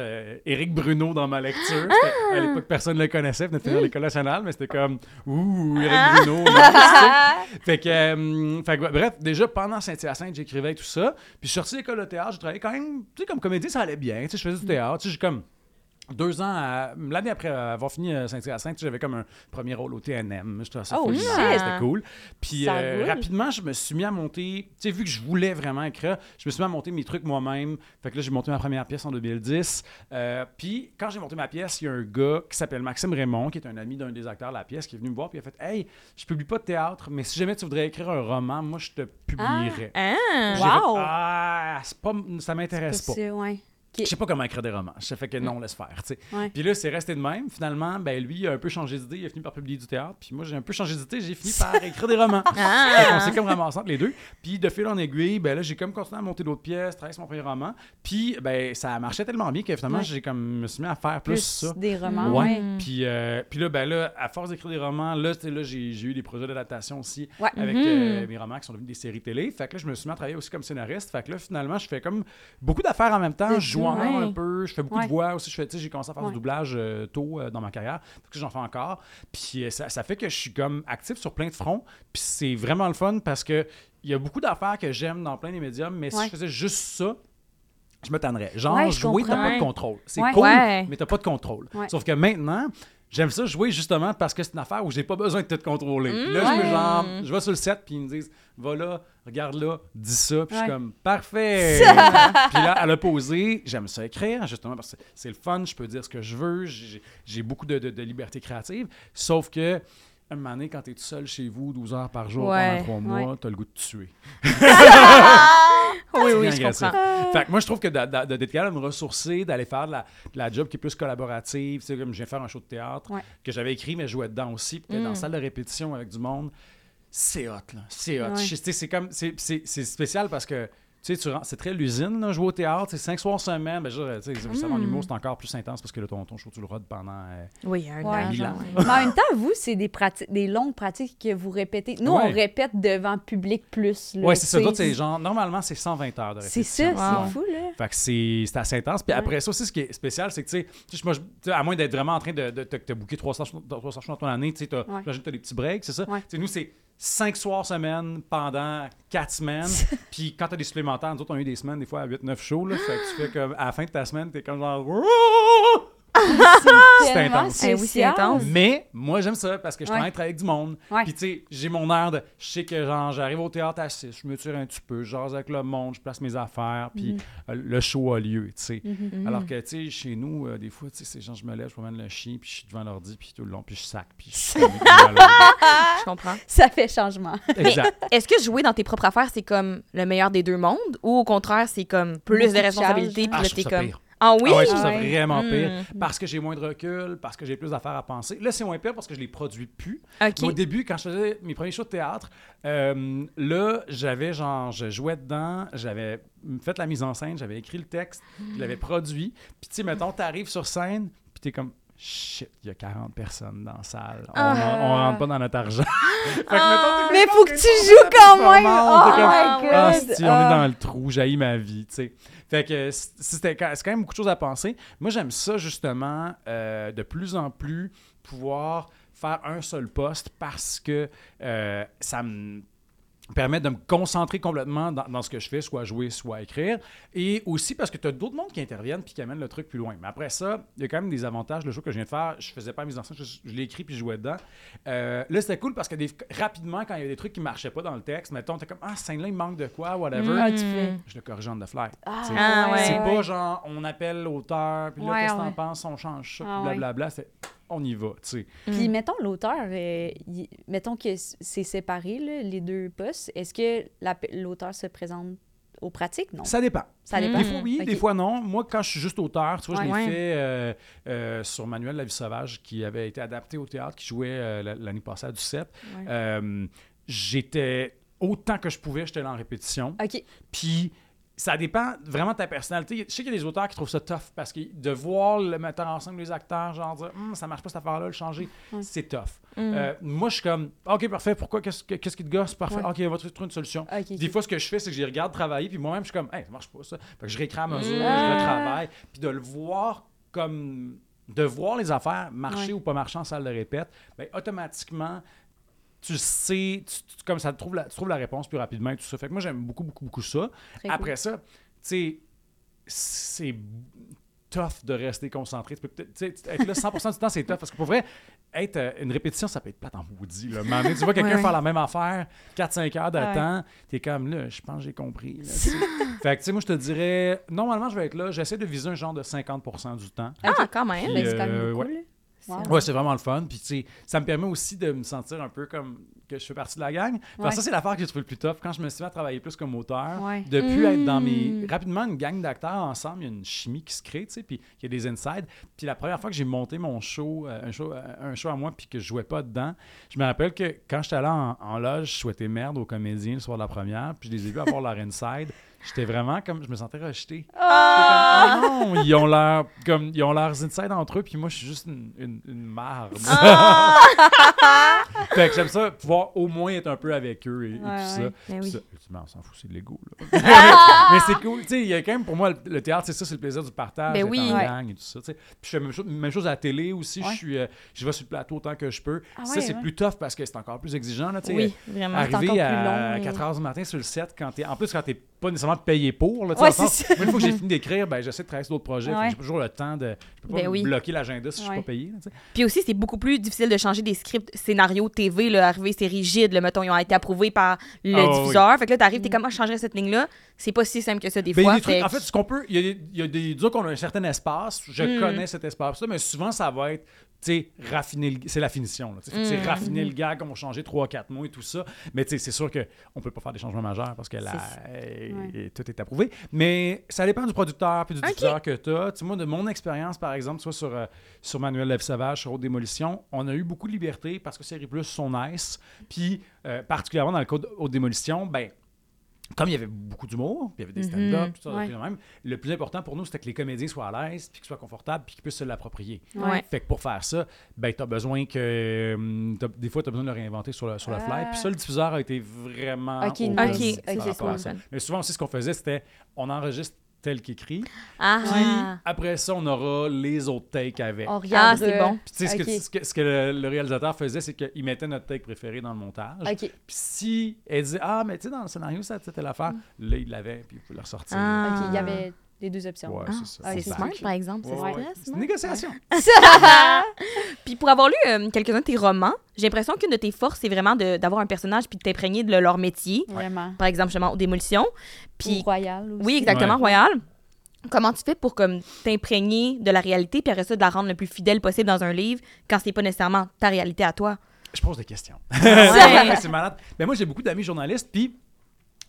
Éric Bruno dans ma lecture. À l'époque, personne ne le connaissait, venait de finir l'École nationale, mais c'était comme Ouh, Éric Bruno. non, c'est- fait que, fait que, bref, déjà pendant Saint-Hyacinthe, j'écrivais tout ça. Puis je suis sorti de l'école de théâtre, je travaillais quand même, tu sais, comme comédien, ça allait bien. Tu sais, je faisais du théâtre, tu sais, j'ai comme deux ans, à- l'année après avoir fini euh, Saint-Hyacinthe, j'avais comme un premier rôle au TNM. Oh, nice, C'était cool. Puis euh, rapidement, je me suis mis à monter, tu sais, vu que je voulais vraiment écrire, je me suis mis à monter mes trucs moi-même. Fait que là, j'ai monté ma première pièce en 2010. Euh, puis quand j'ai monté ma pièce, il y a un gars qui s'appelle Maxime Raymond, qui est un ami d'un des acteurs de la pièce, qui est venu me voir, puis il a fait Hey, je publie pas de théâtre, mais si jamais tu voudrais écrire un roman, moi, je te publierais. Ah. J'ai Wow! fait, ah, pas, ça m'intéresse pas. Ouais. Je sais pas comment écrire des romans. Je fait que non, laisse faire. Ouais. Puis là, c'est resté de même. Finalement, ben lui, il a un peu changé d'idée. Il a fini par publier du théâtre. Puis moi, j'ai un peu changé d'idée. J'ai fini par écrire des romans. Ah. s'est comme ramassé entre les deux. Puis de fil en aiguille, ben là, j'ai comme continué à monter d'autres pièces, travailler sur mon premier roman. Puis ben ça marchait tellement bien que finalement, Ouais. j'ai comme me suis mis à faire plus, Plus ça. des romans. Ouais. Puis, euh, puis là, ben là, à force d'écrire des romans, là, là j'ai eu des projets d'adaptation aussi Ouais. avec Mhm. euh, mes romans qui sont devenus des séries télé. Fait que là, je me suis mis à travailler aussi comme scénariste. Fait que là, finalement, je fais comme beaucoup d'affaires en même temps. Je joue cool. encore Ouais. un peu. Je fais beaucoup Ouais. de voix aussi. J'ai commencé à faire du doublage euh, tôt euh, dans ma carrière. Fait que j'en fais encore. Puis euh, ça, ça fait que je suis comme actif sur plein de fronts. Puis c'est vraiment le fun parce que il y a beaucoup d'affaires que j'aime dans plein des médiums. Mais si je faisais juste ça, je me tannerais. Genre, jouer, t'as pas de contrôle. C'est cool, mais t'as pas de contrôle. Sauf que maintenant, j'aime ça jouer justement parce que c'est une affaire où j'ai pas besoin de tout contrôler. Puis là, je me genre, je vais sur le set, puis ils me disent, va là, regarde là, dis ça. Puis je suis comme, parfait. puis là, à l'opposé, j'aime ça écrire, justement, parce que c'est le fun, je peux dire ce que je veux, j'ai j'ai beaucoup de, de- de liberté créative. Sauf que, un moment donné, quand t'es tout seul chez vous, 12 heures par jour Ouais. pendant trois mois, Ouais. t'as le goût de tuer. Oui, oui, je comprends. Fait que moi, je trouve que d'être capable de me ressourcer, d'aller faire de la, de la job qui est plus collaborative, tu sais, comme je viens faire un show de théâtre Ouais. que j'avais écrit, mais je jouais dedans aussi, puis dans la salle de répétition avec du monde, c'est hot, là. C'est hot. C'est comme, c'est spécial parce que, tu sais, tu rentres- c'est très l'usine, là, jouer au théâtre, c'est cinq soirs semaine, ben, je tu sais, en humour, c'est encore plus intense parce que là, ton, ton show, tu le rodes pendant... euh, Oui, un Ouais, an. genre. ans. Mais en même temps, vous, c'est des pratiques, des longues pratiques que vous répétez. Nous, Ouais. on répète devant public plus. Ouais, c'est ça. tu sais. D'autres, c'est genre, normalement, c'est 120 heures de C'est répétition. ça, Wow. c'est fou, là. Fait que c'est c'est assez intense. Puis Ouais. après ça aussi, ce qui est spécial, c'est que, tu sais, à moins d'être vraiment en train de, de, te- te booker 300 shows 300 shows dans ton année, tu sais, t'as- Ouais. j'imagine que tu as des petits breaks, c'est ça? Ouais. Tu sais, nous, c'est 5 soirs semaine pendant 4 semaines. Puis quand tu as des supplémentaires, nous autres, on a eu des semaines, des fois, à 8-9 shows. Là, fait que tu fais comme, à la fin de ta semaine, tu es comme genre. C'est intense. Eh oui, c'est spécial. intense. Mais moi, j'aime ça parce que je Ouais. travaille avec avec du monde. Ouais. Puis, tu sais, j'ai mon air de. Je sais que, genre, j'arrive au théâtre à 6, je me tire un petit peu, je jase avec le monde, je place mes affaires, puis Mm-hmm. euh, le show a lieu, tu sais. Mhm. Alors que, tu sais, chez nous, euh, des fois, tu sais, c'est genre, je me lève, je promène le chien, puis je suis devant l'ordi, puis tout le long, puis je sac, puis je suis. Je comprends. Ça fait changement. exact. Est-ce que jouer dans tes propres affaires, c'est comme le meilleur des deux mondes ou au contraire, c'est comme plus de responsabilités puis Ah, là, t'es comme. pire. Ah oui? Ah ouais, je trouve ça Ouais. vraiment pire. Parce que j'ai moins de recul, parce que j'ai plus d'affaires à penser. Là, c'est moins pire parce que je les produis plus. Mais Au début, quand je faisais mes premiers shows de théâtre, euh, là, j'avais genre, je jouais dedans, j'avais fait la mise en scène, j'avais écrit le texte, je l'avais produit. Puis, tu sais, mettons, t'arrives sur scène, puis t'es comme, shit, il y a 40 personnes dans la salle. On, Ah. on rentre pas dans notre argent. Fait que, Ah. mettons, Mais faut que tu joues quand même! Oh my Ah, god! si, on est dans le trou, j'haïs ma vie, tu sais. Fait que c'est quand même beaucoup de choses à penser. Moi, j'aime ça, justement, euh, de plus en plus pouvoir faire un seul poste parce que euh, ça me permet de me concentrer complètement dans, dans ce que je fais, soit jouer, soit écrire. Et aussi parce que tu as d'autres mondes qui interviennent puis qui amènent le truc plus loin. Mais après ça, il y a quand même des avantages. Le show que je viens de faire, je faisais pas la mise en scène, je, je l'ai écrit puis je jouais dedans. Euh, là, c'était cool parce que des- rapidement, quand il y avait des trucs qui marchaient pas dans le texte, mettons, t'es comme, ah, cette scène-là, il manque de quoi, whatever. Ah, tu fais. Je le corrige on the fly. Ah, C'est- Ah, ouais. c'est pas genre, on appelle l'auteur, puis là, Ouais, qu'est-ce que t'en penses, on change ça, Ah, puis ouais. On y va, tu sais. Puis mettons l'auteur, euh, mettons que c'est séparé, là, les deux postes. Est-ce que la l'auteur se présente aux pratiques? Non. Ça dépend. Ça dépend. Des fois oui, des fois non. Moi, quand je suis juste auteur, tu vois, je l'ai Ouais. fait euh, euh, sur Manuel La vie sauvage, qui avait été adapté au théâtre, qui jouait euh, la- l'année passée à du 7. Ouais. Euh, j'étais autant que je pouvais, j'étais là en répétition. OK. Puis ça dépend vraiment de ta personnalité. Je sais qu'il y a des auteurs qui trouvent ça tough parce que de voir le metteur en scène, les acteurs, genre dire Hum, ça marche pas cette affaire-là, le changer, c'est tough. Mm. Euh, moi, je suis comme OK, parfait, pourquoi Qu'est-ce que- qu'est-ce qui te gosse? Parfait, Ouais. OK, on va trouver une solution. Des fois, ce que je fais, c'est que je les regarde travailler, puis moi-même, je suis comme, hey, ça marche pas ça. Fait que je réécris à mesure, Mm. je retravaille, puis de le voir comme. de voir les affaires marcher Ouais. ou pas marcher en salle de répète, ben, automatiquement, tu sais, tu- tu- comme ça, tu trouves, la, tu trouves la réponse plus rapidement et tout ça. Fait que moi, j'aime beaucoup, beaucoup, beaucoup ça. Très cool. Après ça, tu sais, c'est tough de rester concentré. Tu peux peut-être- tu sais, être là 100% du temps, c'est tough. Parce que pour vrai, être euh, une répétition, ça peut être plate en maudit. Là. Donné, tu vois quelqu'un Ouais. faire la même affaire 4-5 heures de Ouais. temps, t'es comme là, je pense que j'ai compris. là, fait que, tu sais, moi, je te dirais, normalement, je vais être là, j'essaie de viser un genre de 50% du temps. Ah, quand même. Puis, c'est quand même euh, beaucoup, ouais. Wow. Ouais, c'est vraiment le fun. Puis, tu sais, ça me permet aussi de me sentir un peu comme que je fais partie de la gang. Parce Ouais. ça, c'est l'affaire que j'ai trouvé le plus tough. Quand je me suis mis à travailler plus comme auteur, Ouais. de plus être dans mes. Mm. Rapidement, une gang d'acteurs ensemble, il y a une chimie qui se crée, tu sais, puis il y a des insides. Puis la première fois que j'ai monté mon show, euh, un, show euh, un show à moi, puis que je jouais pas dedans, je me rappelle que quand j'étais allé en, en loge, je souhaitais merde aux comédiens le soir de la première, puis je les ai vus avoir leur inside. J'étais vraiment comme. Je me sentais rejeté. Comme, ah non, ils ont leur comme ils ont leurs inside entre eux, puis moi je suis juste une, une, une marde. fait que j'aime ça, pouvoir au moins être un peu avec eux et, et tout Ouais, ça. Ben oui. ça, m'en s'en fout, c'est de l'ego, là. mais c'est cool, tu sais, il y a quand même, pour moi, le, théâtre, c'est ça, c'est le plaisir du partage, Ben oui. en Ouais. gang et tout ça, tu sais. Puis je fais même chose, même chose à la télé aussi, je suis, euh, je vais sur le plateau autant que je peux. Ah ça, c'est plus tough parce que c'est encore plus exigeant, là, tu sais. Oui, vraiment. Arriver plus à long et- 4 h du matin sur le set, quand t'es, en plus, quand t'es pas nécessairement pour, là, Ouais, le sens- c'est ça. moi, une fois que j'ai fini d'écrire, ben, j'essaie de travailler sur d'autres projets. Ouais. J'ai toujours le temps de. Je peux pas Ben oui. bloquer l'agenda si je Ouais. suis pas payé. là. Puis aussi, c'est beaucoup plus difficile de changer des scripts scénario TV. Là, arriver, c'est rigide. Là, mettons, ils ont été approuvés par le Ah, oui. diffuseur. Fait que là, t'arrives, t'es comme, ah, je changerais cette ligne-là. C'est pas si simple que ça, des Ben, fois. des trucs- fait en fait, ce qu'on peut, il y a des, il y a des disons qu'on a un certain espace. Je Mm. connais cet espace-là, mais souvent, ça va être, sais, raffiner, le- c'est la finition. c'est Mm. raffiner le gag, on va changer 3-4 mots et tout ça. Mais tu sais, c'est sûr qu'on peut pas faire des changements majeurs parce que là, euh, tout est approuvé. Mais ça dépend du producteur puis du Ok. diffuseur que tu as. Moi, de mon expérience, par exemple, soit sur, euh, sur Manuel Lève Sauvage, sur Haute Démolition, on a eu beaucoup de liberté parce que Série Plus sont nice. Puis, euh, particulièrement dans le cas de Haute Démolition, ben, comme il y avait beaucoup d'humour, puis il y avait des stand-up, Mhm. tout ça, Ouais. de même, le plus important pour nous, c'était que les comédiens soient à l'aise, puis qu'ils soient confortables, puis qu'ils puissent se l'approprier. Ouais. Fait que pour faire ça, ben, tu as besoin que. t'as- des fois, tu as besoin de le réinventer sur le, sur le fly. Ah. Puis ça, le diffuseur a été vraiment. Ok. Ok, par ok, rapport à cool. ça. Mais souvent aussi, ce qu'on faisait, c'était on enregistre tel qu'écrit. Ah, Après ça, on aura les autres takes avec. On ah regarde. c'est bon. Puis tu sais, ce que- Ok. ce que, ce que le, le réalisateur faisait, c'est qu'il mettait notre take préféré dans le montage. OK. Puis si elle disait Ah, mais tu sais, dans le scénario, ça, c'était l'affaire, là, il l'avait, puis il pouvait le ressortir. Ah. OK, il y avait les deux options. Ouais, Ah, c'est ça. C'est smart, par exemple. C'est Ouais, C'est négociation. Puis pour avoir lu euh, quelques-uns de tes romans, j'ai l'impression qu'une de tes forces, c'est vraiment de- d'avoir un personnage puis de t'imprégner de leur métier. Vraiment. Par exemple, justement, aux démolitions. Puis, Ou Royal aussi. oui, exactement, Ouais. Royal. Comment tu fais pour comme t'imprégner de la réalité puis après ça de la rendre le plus fidèle possible dans un livre quand c'est pas nécessairement ta réalité à toi? Je pose des questions. Ouais. c'est malade. Mais moi, j'ai beaucoup d'amis journalistes, puis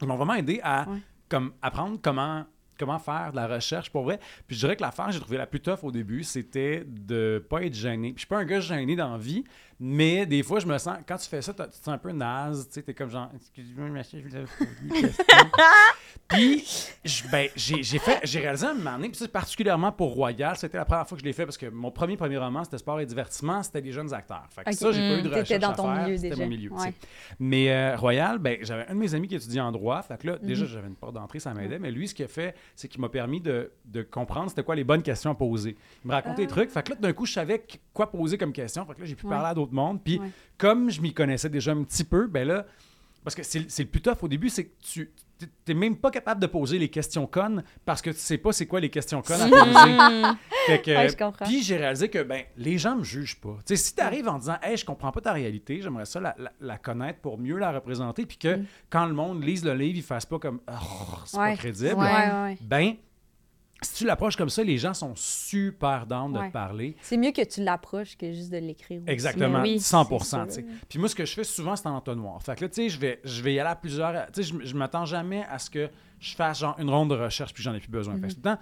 ils m'ont vraiment aidé à Ouais. comme, apprendre comment, comment faire de la recherche pour vrai. Puis je dirais que l'affaire j'ai trouvé la plus tough au début, c'était de pas être gêné. Puis je suis pas un gars gêné dans la vie, mais des fois, je me sens, quand tu fais ça, tu te sens un peu naze, tu sais, t'es comme genre, excusez-moi, monsieur, je question. Puis Je- ben, j'ai fait, j'ai réalisé un moment donné, puis ça, particulièrement pour Royal, c'était la première fois que je l'ai fait parce que mon premier premier roman, c'était sport et divertissement, c'était des jeunes acteurs. Fait que ça, j'ai pas eu de T'étais recherche dans à ton faire, milieu c'était déjà. mon milieu. Ouais. Mais euh, Royal, ben, j'avais un de mes amis qui étudiait en droit, fait que là, Mhm. déjà, j'avais une porte d'entrée, ça m'aidait, mais lui, ce qu'il a fait, c'est qu'il m'a permis de, de comprendre c'était quoi les bonnes questions à poser. Il me racontait des trucs, fait que là, d'un coup, je savais qu- quoi poser comme question, fait que là, j'ai pu Ah. Ouais. parler à d'autres mondes, puis Ouais. comme je m'y connaissais déjà un petit peu, ben là, parce que c'est c'est le plus tough au début, c'est que tu t'es même pas capable de poser les questions connes parce que tu sais pas c'est quoi les questions connes à poser. Fait que, Ouais, je comprends. Puis j'ai réalisé que ben les gens me jugent pas. Si tu arrives en disant "Hey, je comprends pas ta réalité, j'aimerais ça la, la- la connaître pour mieux la représenter" puis que quand le monde lise le livre, ils fassent pas comme oh, c'est Mm. Ouais. pas crédible. Ben si tu l'approches comme ça, les gens sont super down de Ouais. te parler. C'est mieux que tu l'approches que juste de l'écrire. aussi. Exactement, Oui, 100 c'est sûr. tu sais. Puis moi, ce que je fais souvent, c'est en entonnoir. Fait que là, tu sais, je vais, je vais y aller à plusieurs... Tu sais, je, je m'attends jamais à ce que je fasse genre une ronde de recherche puis j'en ai plus besoin. Fait que tout le temps,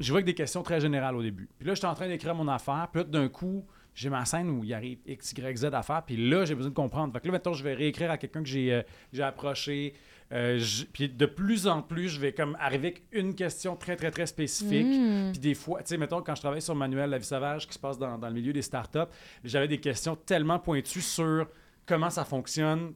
je vois avec des questions très générales au début. Puis là, j'étais en train d'écrire mon affaire. Puis là, d'un coup, j'ai ma scène où il arrive X, Y, Z à faire. Puis là, j'ai besoin de comprendre. Fait que là, maintenant, je vais réécrire à quelqu'un que j'ai euh, j'ai approché. Euh, puis de plus en plus, je vais comme arriver avec une question très, très, très spécifique. Mm. Puis des fois, tu sais, mettons, quand je travaille sur Manuel La Vie Sauvage, qui se passe dans, dans le milieu des startups, j'avais des questions tellement pointues sur comment ça fonctionne,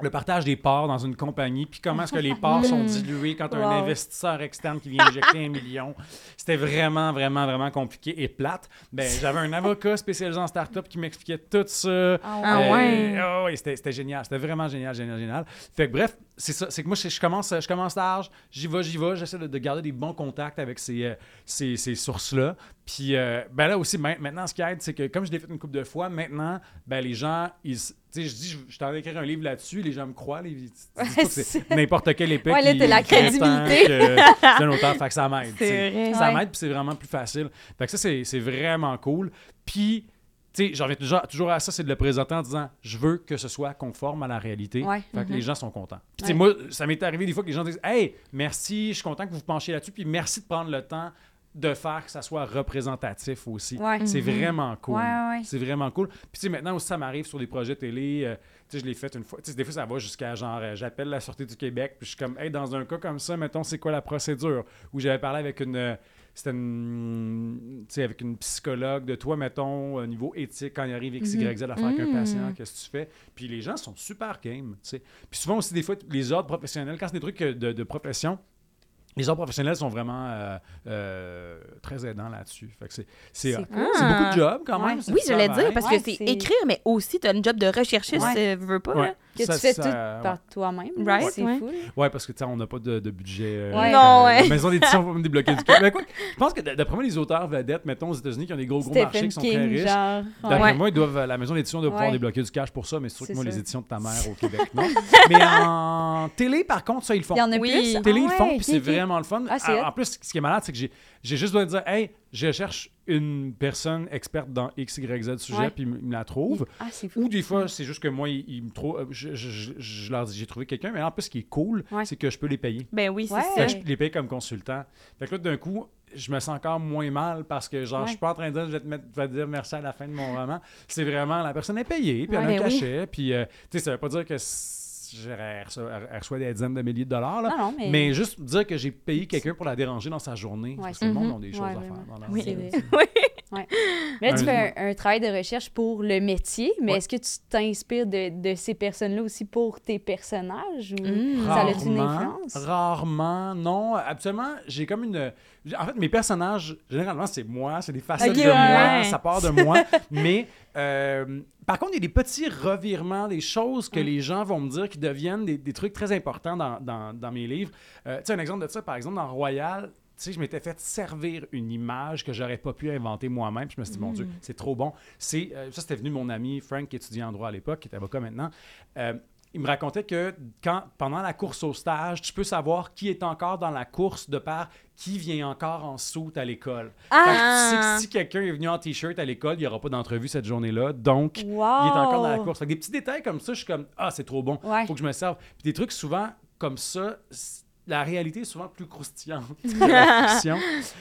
le partage des parts dans une compagnie, puis comment est-ce que les parts sont diluées quand un Wow. investisseur externe qui vient injecter un million. C'était vraiment, vraiment, vraiment compliqué et plate. Ben, j'avais un avocat spécialisé en startup qui m'expliquait tout ça. Ah ouais. ah ouais, c'était c'était génial. C'était vraiment génial, génial, génial. Fait que bref, c'est ça. C'est que moi, je, commence, je commence large, j'y vais, j'y vais. J'essaie de, de garder des bons contacts avec ces, euh, ces, ces sources-là. Puis euh, ben là aussi, ma- maintenant, ce qui aide, c'est que comme je l'ai fait une couple de fois, maintenant, ben les gens, ils... je dis, je, je t'en ai écrit un livre là-dessus, les gens me croient. Les, que c'est n'importe quel épée Ouais, là, la crédibilité. que C'est un auteur, fait que ça m'aide. Ça Ouais. m'aide, puis c'est vraiment plus facile. Fait que ça, c'est vraiment cool. Puis, tu sais, j'en reviens toujours, toujours à ça, c'est de le présenter en disant je veux que ce soit conforme à la réalité. Ouais. Fait que les gens sont contents. Puis, tu sais, Ouais. moi, ça m'est arrivé des fois que les gens disent Hey, merci, je suis content que vous vous penchiez là-dessus, puis merci de prendre le temps de faire que ça soit représentatif aussi. Ouais. C'est vraiment cool. Ouais, ouais, ouais. C'est vraiment cool. Puis, tu sais, maintenant aussi, ça m'arrive sur des projets télé. euh, tu sais, je l'ai fait une fois. Tu sais, des fois, ça va jusqu'à genre, euh, j'appelle la Sûreté du Québec, puis je suis comme, hey, dans un cas comme ça, mettons, c'est quoi la procédure? Où j'avais parlé avec une. euh, C'était une. Tu sais, avec une psychologue de toi, mettons, au niveau éthique, quand il arrive X, Y, Z à faire avec un patient, qu'est-ce que tu fais? Puis les gens sont super game, tu sais. Puis souvent aussi, des fois, les ordres professionnels, quand c'est des trucs de, de profession, les ordres professionnels sont vraiment euh, euh, très aidants là-dessus. Fait que c'est c'est C'est hot. cool. C'est beaucoup de job quand Ouais. même. Oui, j'allais travail. dire, parce Ouais, que c'est c'est- écrire, mais aussi, tu as une job de recherchiste, Ouais. euh, veux pas. Ouais. là. Que Ça- tu fais ça- tout ouais. par toi-même. Right, C'est ouais. fou. Ouais, parce que tu sais, on n'a pas de, de budget. euh, Ouais. Non, euh, ouais. La maison d'édition va me débloquer du cœur. Mais quoi, je pense que d'après moi, les auteurs vedettes, mettons aux États-Unis, qui ont des gros gros marchés, qui sont très riches. genre. D'après Ouais. moi, ils doivent, la maison d'édition doit pouvoir Ouais. débloquer du cash pour ça, mais c'est sûr que moi, les éditions de ta mère au Québec, non. mais en télé, par contre, ça, ils le font. Il y en a Oui. plus? En télé, Ah ils le font, ouais, puis c'est vraiment le fun. Ah, c'est en, plus, ce qui est malade, c'est que j'ai j'ai juste besoin de dire, hey, je cherche une personne experte dans X, Y, Z sujet, Ouais. puis ils me la trouvent. Ah, c'est fou. Ou des fois, c'est juste que moi, ils me trouvent. Je, je- je- je leur dis, j'ai trouvé quelqu'un, mais en plus, ce qui est cool, Ouais. c'est que je peux les payer. Ben oui, c'est Ouais. Fait que ça. je les paye comme consultant. Fait que là, d'un coup, je me sens encore moins mal parce que, genre, je suis pas en train de dire, je vais te, mettre, je vais te dire merci à la fin de mon roman. C'est vraiment, la personne est payée, puis elle a un ben oui. cachet, puis, euh, tu sais, ça veut pas dire que elle reçoit, elle reçoit des dizaines de milliers de dollars, là. Non, non, mais. Mais juste dire que j'ai payé quelqu'un pour la déranger dans sa journée. Ouais. parce que tout le monde Mhm. a des choses Ouais, à faire dans la Oui. C'est. Vrai. Mais là, tu fais un, un travail de recherche pour le métier, mais Ouais. est-ce que tu t'inspires de, de ces personnes-là aussi pour tes personnages ou Mm. ça a une influence? Rarement, non. Absolument, j'ai comme une. En fait, mes personnages, généralement, c'est moi, c'est des facettes de ouais. moi, ça part de moi. mais euh, par contre, il y a des petits revirements, des choses que les gens vont me dire qui deviennent des, des trucs très importants dans, dans- dans mes livres. Euh, tu sais, un exemple de ça, par exemple, dans Royal. Tu sais, je m'étais fait servir une image que j'aurais pas pu inventer moi-même. Puis je me suis dit, mon Dieu, c'est trop bon. C'est, euh, ça, c'était venu de mon ami Frank, qui étudiait en droit à l'époque, qui est avocat maintenant. Euh, il me racontait que quand, pendant la course au stage, tu peux savoir qui est encore dans la course de par qui vient encore en soute à l'école. Ah! Fait que tu sais que si quelqu'un est venu en t-shirt à l'école, il n'y aura pas d'entrevue cette journée-là. Donc, Wow! il est encore dans la course. Fait que des petits détails comme ça, je suis comme Ah, c'est trop bon. Ouais. Faut que je me serve. Puis des trucs souvent comme ça, la réalité est souvent plus croustillante que la fiction.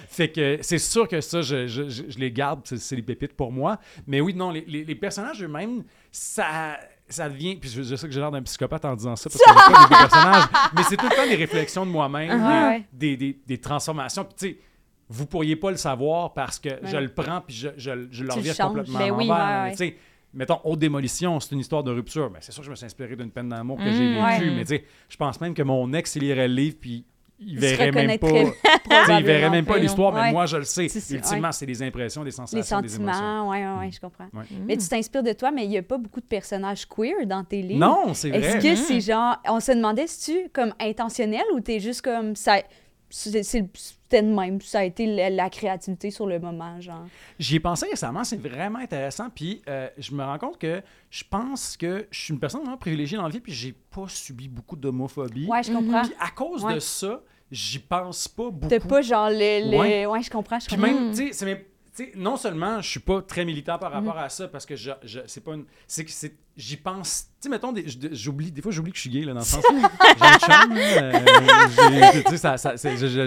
Fait que c'est sûr que ça, je, je- je- je les garde, c'est c'est les pépites pour moi. Mais oui, non, les, les- les personnages eux-mêmes, ça. ça devient. Puis je, je sais que j'ai l'air d'un psychopathe en disant ça parce que pas des personnages, mais c'est tout le temps des réflexions de moi-même, Ouais, des, ouais. des, des- des transformations. Puis tu sais, vous pourriez pas le savoir parce que je le prends puis je, je, je le revire complètement Ben oui, ouais, Mais sais, mettons, Haute Démolition, c'est une histoire de rupture. Ben, c'est sûr que je me suis inspiré d'une peine d'amour que Mm, j'ai vécue, ouais. mais tu sais, je pense même que mon ex, il lirait le livre puis il verrait même pas. il verrait même pas l'histoire, mais Ouais. moi, je le sais. Ultimement, ouais. c'est des impressions, des Les sensations, des émotions. sentiments, ouais, ouais, ouais, je comprends. Ouais. Mais tu t'inspires de toi, mais il n'y a pas beaucoup de personnages queer dans tes livres. Non, c'est vrai. Est-ce que c'est genre. On se demandait si tu comme intentionnel ou t'es juste comme. ça C'était de même. Ça a été la, la créativité sur le moment, genre. J'y ai pensé récemment, c'est vraiment intéressant. Puis euh, je me rends compte que je pense que je suis une personne vraiment privilégiée dans la vie, puis j'ai pas subi beaucoup d'homophobie. Ouais, je comprends. Puis à cause Ouais. de ça, j'y pense pas beaucoup. T'as pas genre le. le... Ouais. Ouais. je comprends. Je Puis comprends. même, tu sais, c'est même- non seulement je suis pas très militant par rapport à ça, parce que je, je- c'est pas une. C'est que c'est. J'y pense. Tu sais, mettons, j'oublie. Des fois, j'oublie que je suis gay, là, dans le sens. J'ai un chum, euh,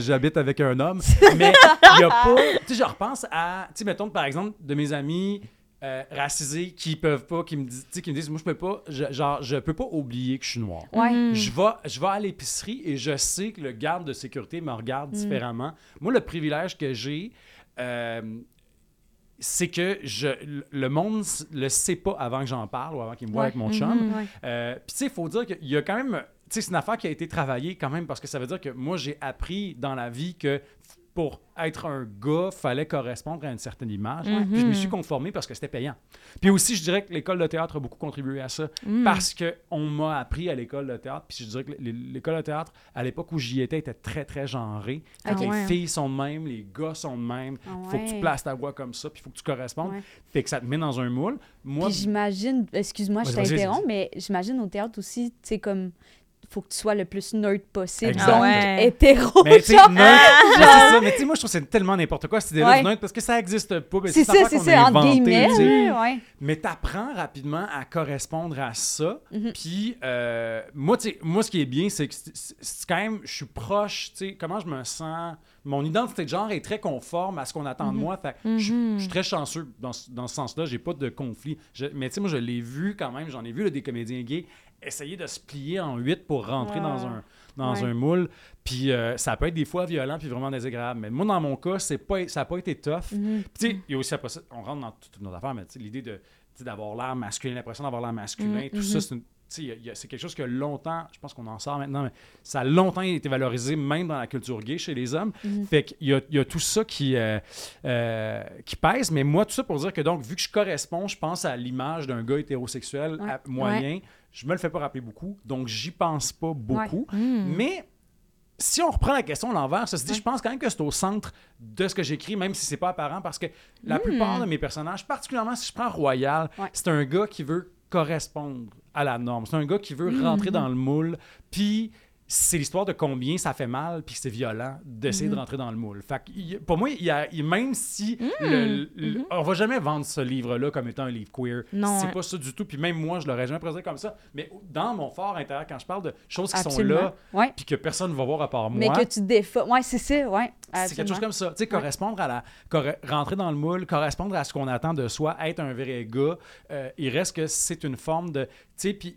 j'habite avec un homme. Mais il y a pas. Tu sais, je repense à. Tu sais, mettons, par exemple, de mes amis. euh, racisés qui peuvent pas, qui me, disent, tu sais, qui me disent, moi je peux pas, je, genre, je peux pas oublier que je suis noir. Ouais. Je vais, je vais à l'épicerie et je sais que le garde de sécurité me Mm. regarde différemment. Moi, le privilège que j'ai, euh, c'est que je, le monde s- le sait pas avant que j'en parle ou avant qu'il me voit Ouais. avec mon chum. Ouais. Euh, Puis tu sais, il faut dire qu'il y a quand même... Tu sais, c'est une affaire qui a été travaillée quand même parce que ça veut dire que moi, j'ai appris dans la vie que pour être un gars, fallait correspondre à une certaine image. Puis je me suis conformé parce que c'était payant. Puis aussi, je dirais que l'école de théâtre a beaucoup contribué à ça parce qu'on m'a appris à l'école de théâtre. Puis je dirais que l'é- l'école de théâtre, à l'époque où j'y étais, était très, très genrée. Ah les ouais. filles sont de même, les gars sont de même. Ah faut que tu places ta voix comme ça, puis il faut que tu correspondes. Ouais. Fait que ça te met dans un moule. Moi, Puis j'imagine, excuse-moi, je t'interromps, mais j'imagine au théâtre aussi, tu sais, comme, faut que tu sois le plus nerd possible. Exact. Donc, Ah ouais. hétéro. Mais tu sais, genre. nerd, mais c'est ça. Mais tu sais, moi, je trouve que c'est tellement n'importe quoi, cette idée-là Ouais. nerd, parce que ça n'existe pas. mais C'est ça, c'est ça, inventée, guillemets. ouais. Mais t'apprends rapidement à correspondre à ça. Mhm. Puis, euh, moi, tu sais, moi, ce qui est bien, c'est que c'est- quand même, je suis proche, tu sais, comment je me sens. Mon identité de genre est très conforme à ce qu'on attend de Mhm. moi. Fait que je, je suis très chanceux dans, ce- dans ce sens-là. J'ai pas de conflit. Je- mais tu sais, moi, je l'ai vu quand même. J'en ai vu là, des comédiens gays essayer de se plier en huit pour rentrer dans un dans Ouais. un moule. Puis euh, ça peut être des fois violent puis vraiment désagréable. Mais moi, dans mon cas, c'est pas, ça n'a pas été tough. Mhm. Puis tu sais, il y a aussi après ça, on rentre dans toute une autre affaire, mais l'idée de d'avoir l'air masculin, l'impression d'avoir l'air masculin, tout ça, c'est y a- c'est quelque chose que longtemps, je pense qu'on en sort maintenant, mais ça a longtemps été valorisé, même dans la culture gay chez les hommes. Fait qu'il y a, il y a tout ça qui, euh, euh, qui pèse. Mais moi, tout ça pour dire que donc, vu que je corresponds, je pense à l'image d'un gars hétérosexuel Ouais. à- moyen, je me le fais pas rappeler beaucoup, donc j'y pense pas beaucoup. Mm. Mais si on reprend la question à l'envers, ça se dit, je pense quand même que c'est au centre de ce que j'écris, même si c'est pas apparent, parce que la plupart de mes personnages, particulièrement si je prends Royal, Ouais. c'est un gars qui veut correspondre à la norme. C'est un gars qui veut rentrer dans le moule, puis c'est l'histoire de combien ça fait mal, puis c'est violent d'essayer de rentrer dans le moule. Fait que, pour moi, il y a, même si le- le- on va jamais vendre ce livre-là comme étant un livre queer, c'est pas ça du tout. Puis même moi, je l'aurais jamais présenté comme ça. Mais dans mon fort intérieur, quand je parle de choses qui Absolument. sont là, Ouais. puis que personne ne va voir à part moi. Mais que tu défais. Ouais, c'est ça, ouais. C'est quelque chose comme ça. Tu sais, correspondre à la. corre- rentrer dans le moule, correspondre à ce qu'on attend de soi, être un vrai gars. euh, il reste que c'est une forme de. Sais, puis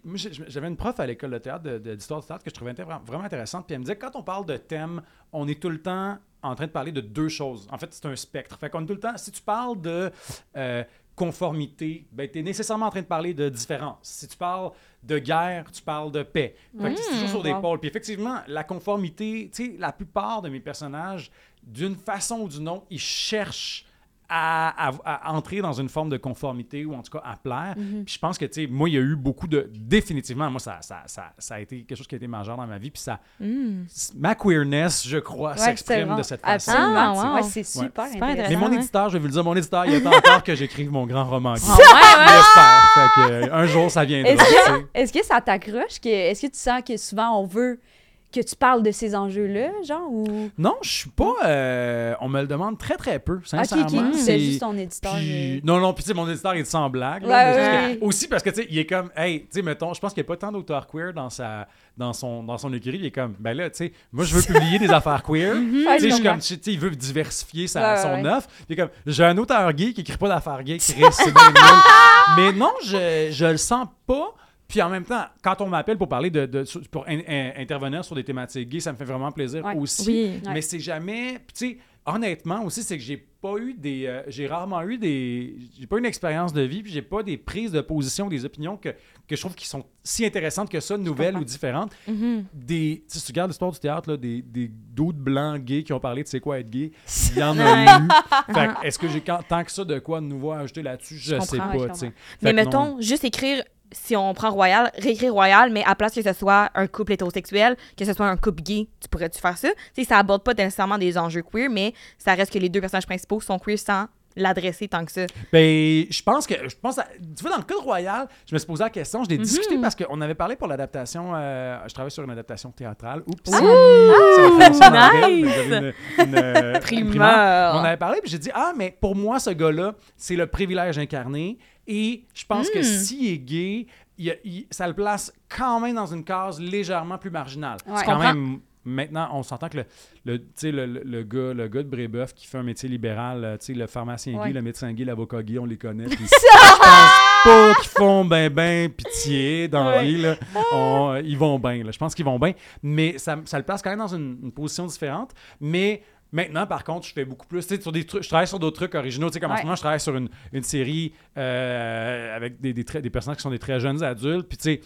j'avais une prof à l'école de théâtre, de- de- d'histoire de, théâtre, que je trouvais vraiment intéressante. Puis elle me disait que quand on parle de thème, on est tout le temps en train de parler de deux choses. En fait, c'est un spectre. Fait qu'on est tout le temps. Si tu parles de. euh, conformité, ben, tu es nécessairement en train de parler de différence. Si tu parles de guerre, tu parles de paix. Fait que c'est toujours sur des wow. pôles. Puis effectivement, la conformité, tu sais, la plupart de mes personnages, d'une façon ou d'une autre, ils cherchent à, à- à entrer dans une forme de conformité ou en tout cas à plaire. Mhm. Puis je pense que, tu sais, moi, il y a eu beaucoup de... Définitivement, moi, ça, ça, ça, ça a été quelque chose qui a été majeur dans ma vie. Puis ça... Ma queerness, je crois, s'exprime de cette façon. Absolument. Ah, wow. Ouais, c'est super Super intéressant. Mais mon ouais. éditeur, je vais vous le dire, mon éditeur, il attend encore que j'écrive mon grand roman. gay. Ah ouais, ouais. J'espère. Euh, un jour, ça viendra. Est-ce que, est-ce que ça t'accroche? Est-ce que tu sens que souvent on veut que tu parles de ces enjeux-là, genre? Ou... Non, je suis pas. euh, on me le demande très très peu, sincèrement. ok, ok. C'est- juste ton éditeur. Puis- euh, non, non, puis mon éditeur, il est sans blague. là, Ouais, que-. Aussi parce que, tu sais, il est comme, hey, tu sais, mettons, je pense qu'il n'y a pas tant d'auteurs queer dans, sa, dans, son, dans son écurie. Il est comme, ben là, tu sais, moi, je veux publier des affaires queer. Ouais, Tu sais, je suis comme, tu sais, il veut diversifier sa, Ouais, son offre. Il est comme, j'ai un auteur gay qui écrit pas d'affaires gay, bien nul. Mais non, je, je le sens pas Puis en même temps, quand on m'appelle pour parler de, pour in- in- intervenir sur des thématiques gays, ça me fait vraiment plaisir Ouais. aussi. Oui. Ouais. Mais c'est jamais. puis Tu sais, honnêtement aussi, c'est que j'ai pas eu des. euh, j'ai rarement eu des. J'ai pas eu une expérience de vie, puis j'ai pas des prises de position, des opinions que, que je trouve qui sont si intéressantes que ça, nouvelles ou différentes. Mhm. Des. Tu sais, si tu regardes l'histoire du théâtre, là, des, des d'autres blancs gays qui ont parlé de c'est quoi être gay, il y en a eu. Fait que est-ce que j'ai tant que ça de quoi de nouveau à ajouter là-dessus, je, Je sais pas, ouais, je tu sais. Mais non. mettons, juste écrire, si on prend Royal, réécrire Royal, mais à place que ce soit un couple hétérosexuel, que ce soit un couple gay, tu pourrais-tu faire ça? Tu sais, ça aborde pas nécessairement des enjeux queer, mais ça reste que les deux personnages principaux sont queer sans l'adresser tant que ça. Ben, je pense que. Je pense à- tu vois, dans le cas de Royal, je me suis posé la question, je l'ai Mhm. discuté parce qu'on avait parlé pour l'adaptation. euh, je travaille sur une adaptation théâtrale. Oups! Ah! Nice! une- une, euh, primeur. On avait parlé, puis j'ai dit Ah, mais pour moi, ce gars-là, c'est le privilège incarné. Et je pense que Hmm. s'il est gay, il il- ça le place quand même dans une case légèrement plus marginale. Ouais. C'est quand comprends. même. Maintenant, on s'entend que le, le, le, le, gars, le gars de Brébeuf qui fait un métier libéral, euh, le pharmacien Ouais. gay, le médecin gay, l'avocat gay, on les connaît. puis je pense pas qu'ils font ben ben pitié dans la Ouais. vie. Là. On- ils vont bien. Je pense qu'ils vont bien. Mais ça, ça le place quand même dans une, une position différente. Mais maintenant, par contre, je fais beaucoup plus. Sur des je travaille sur d'autres trucs originaux. Tu sais, comme en ce moment, je travaille sur une, une série euh, avec des, des, des personnages qui sont des très jeunes adultes. Puis tu sais,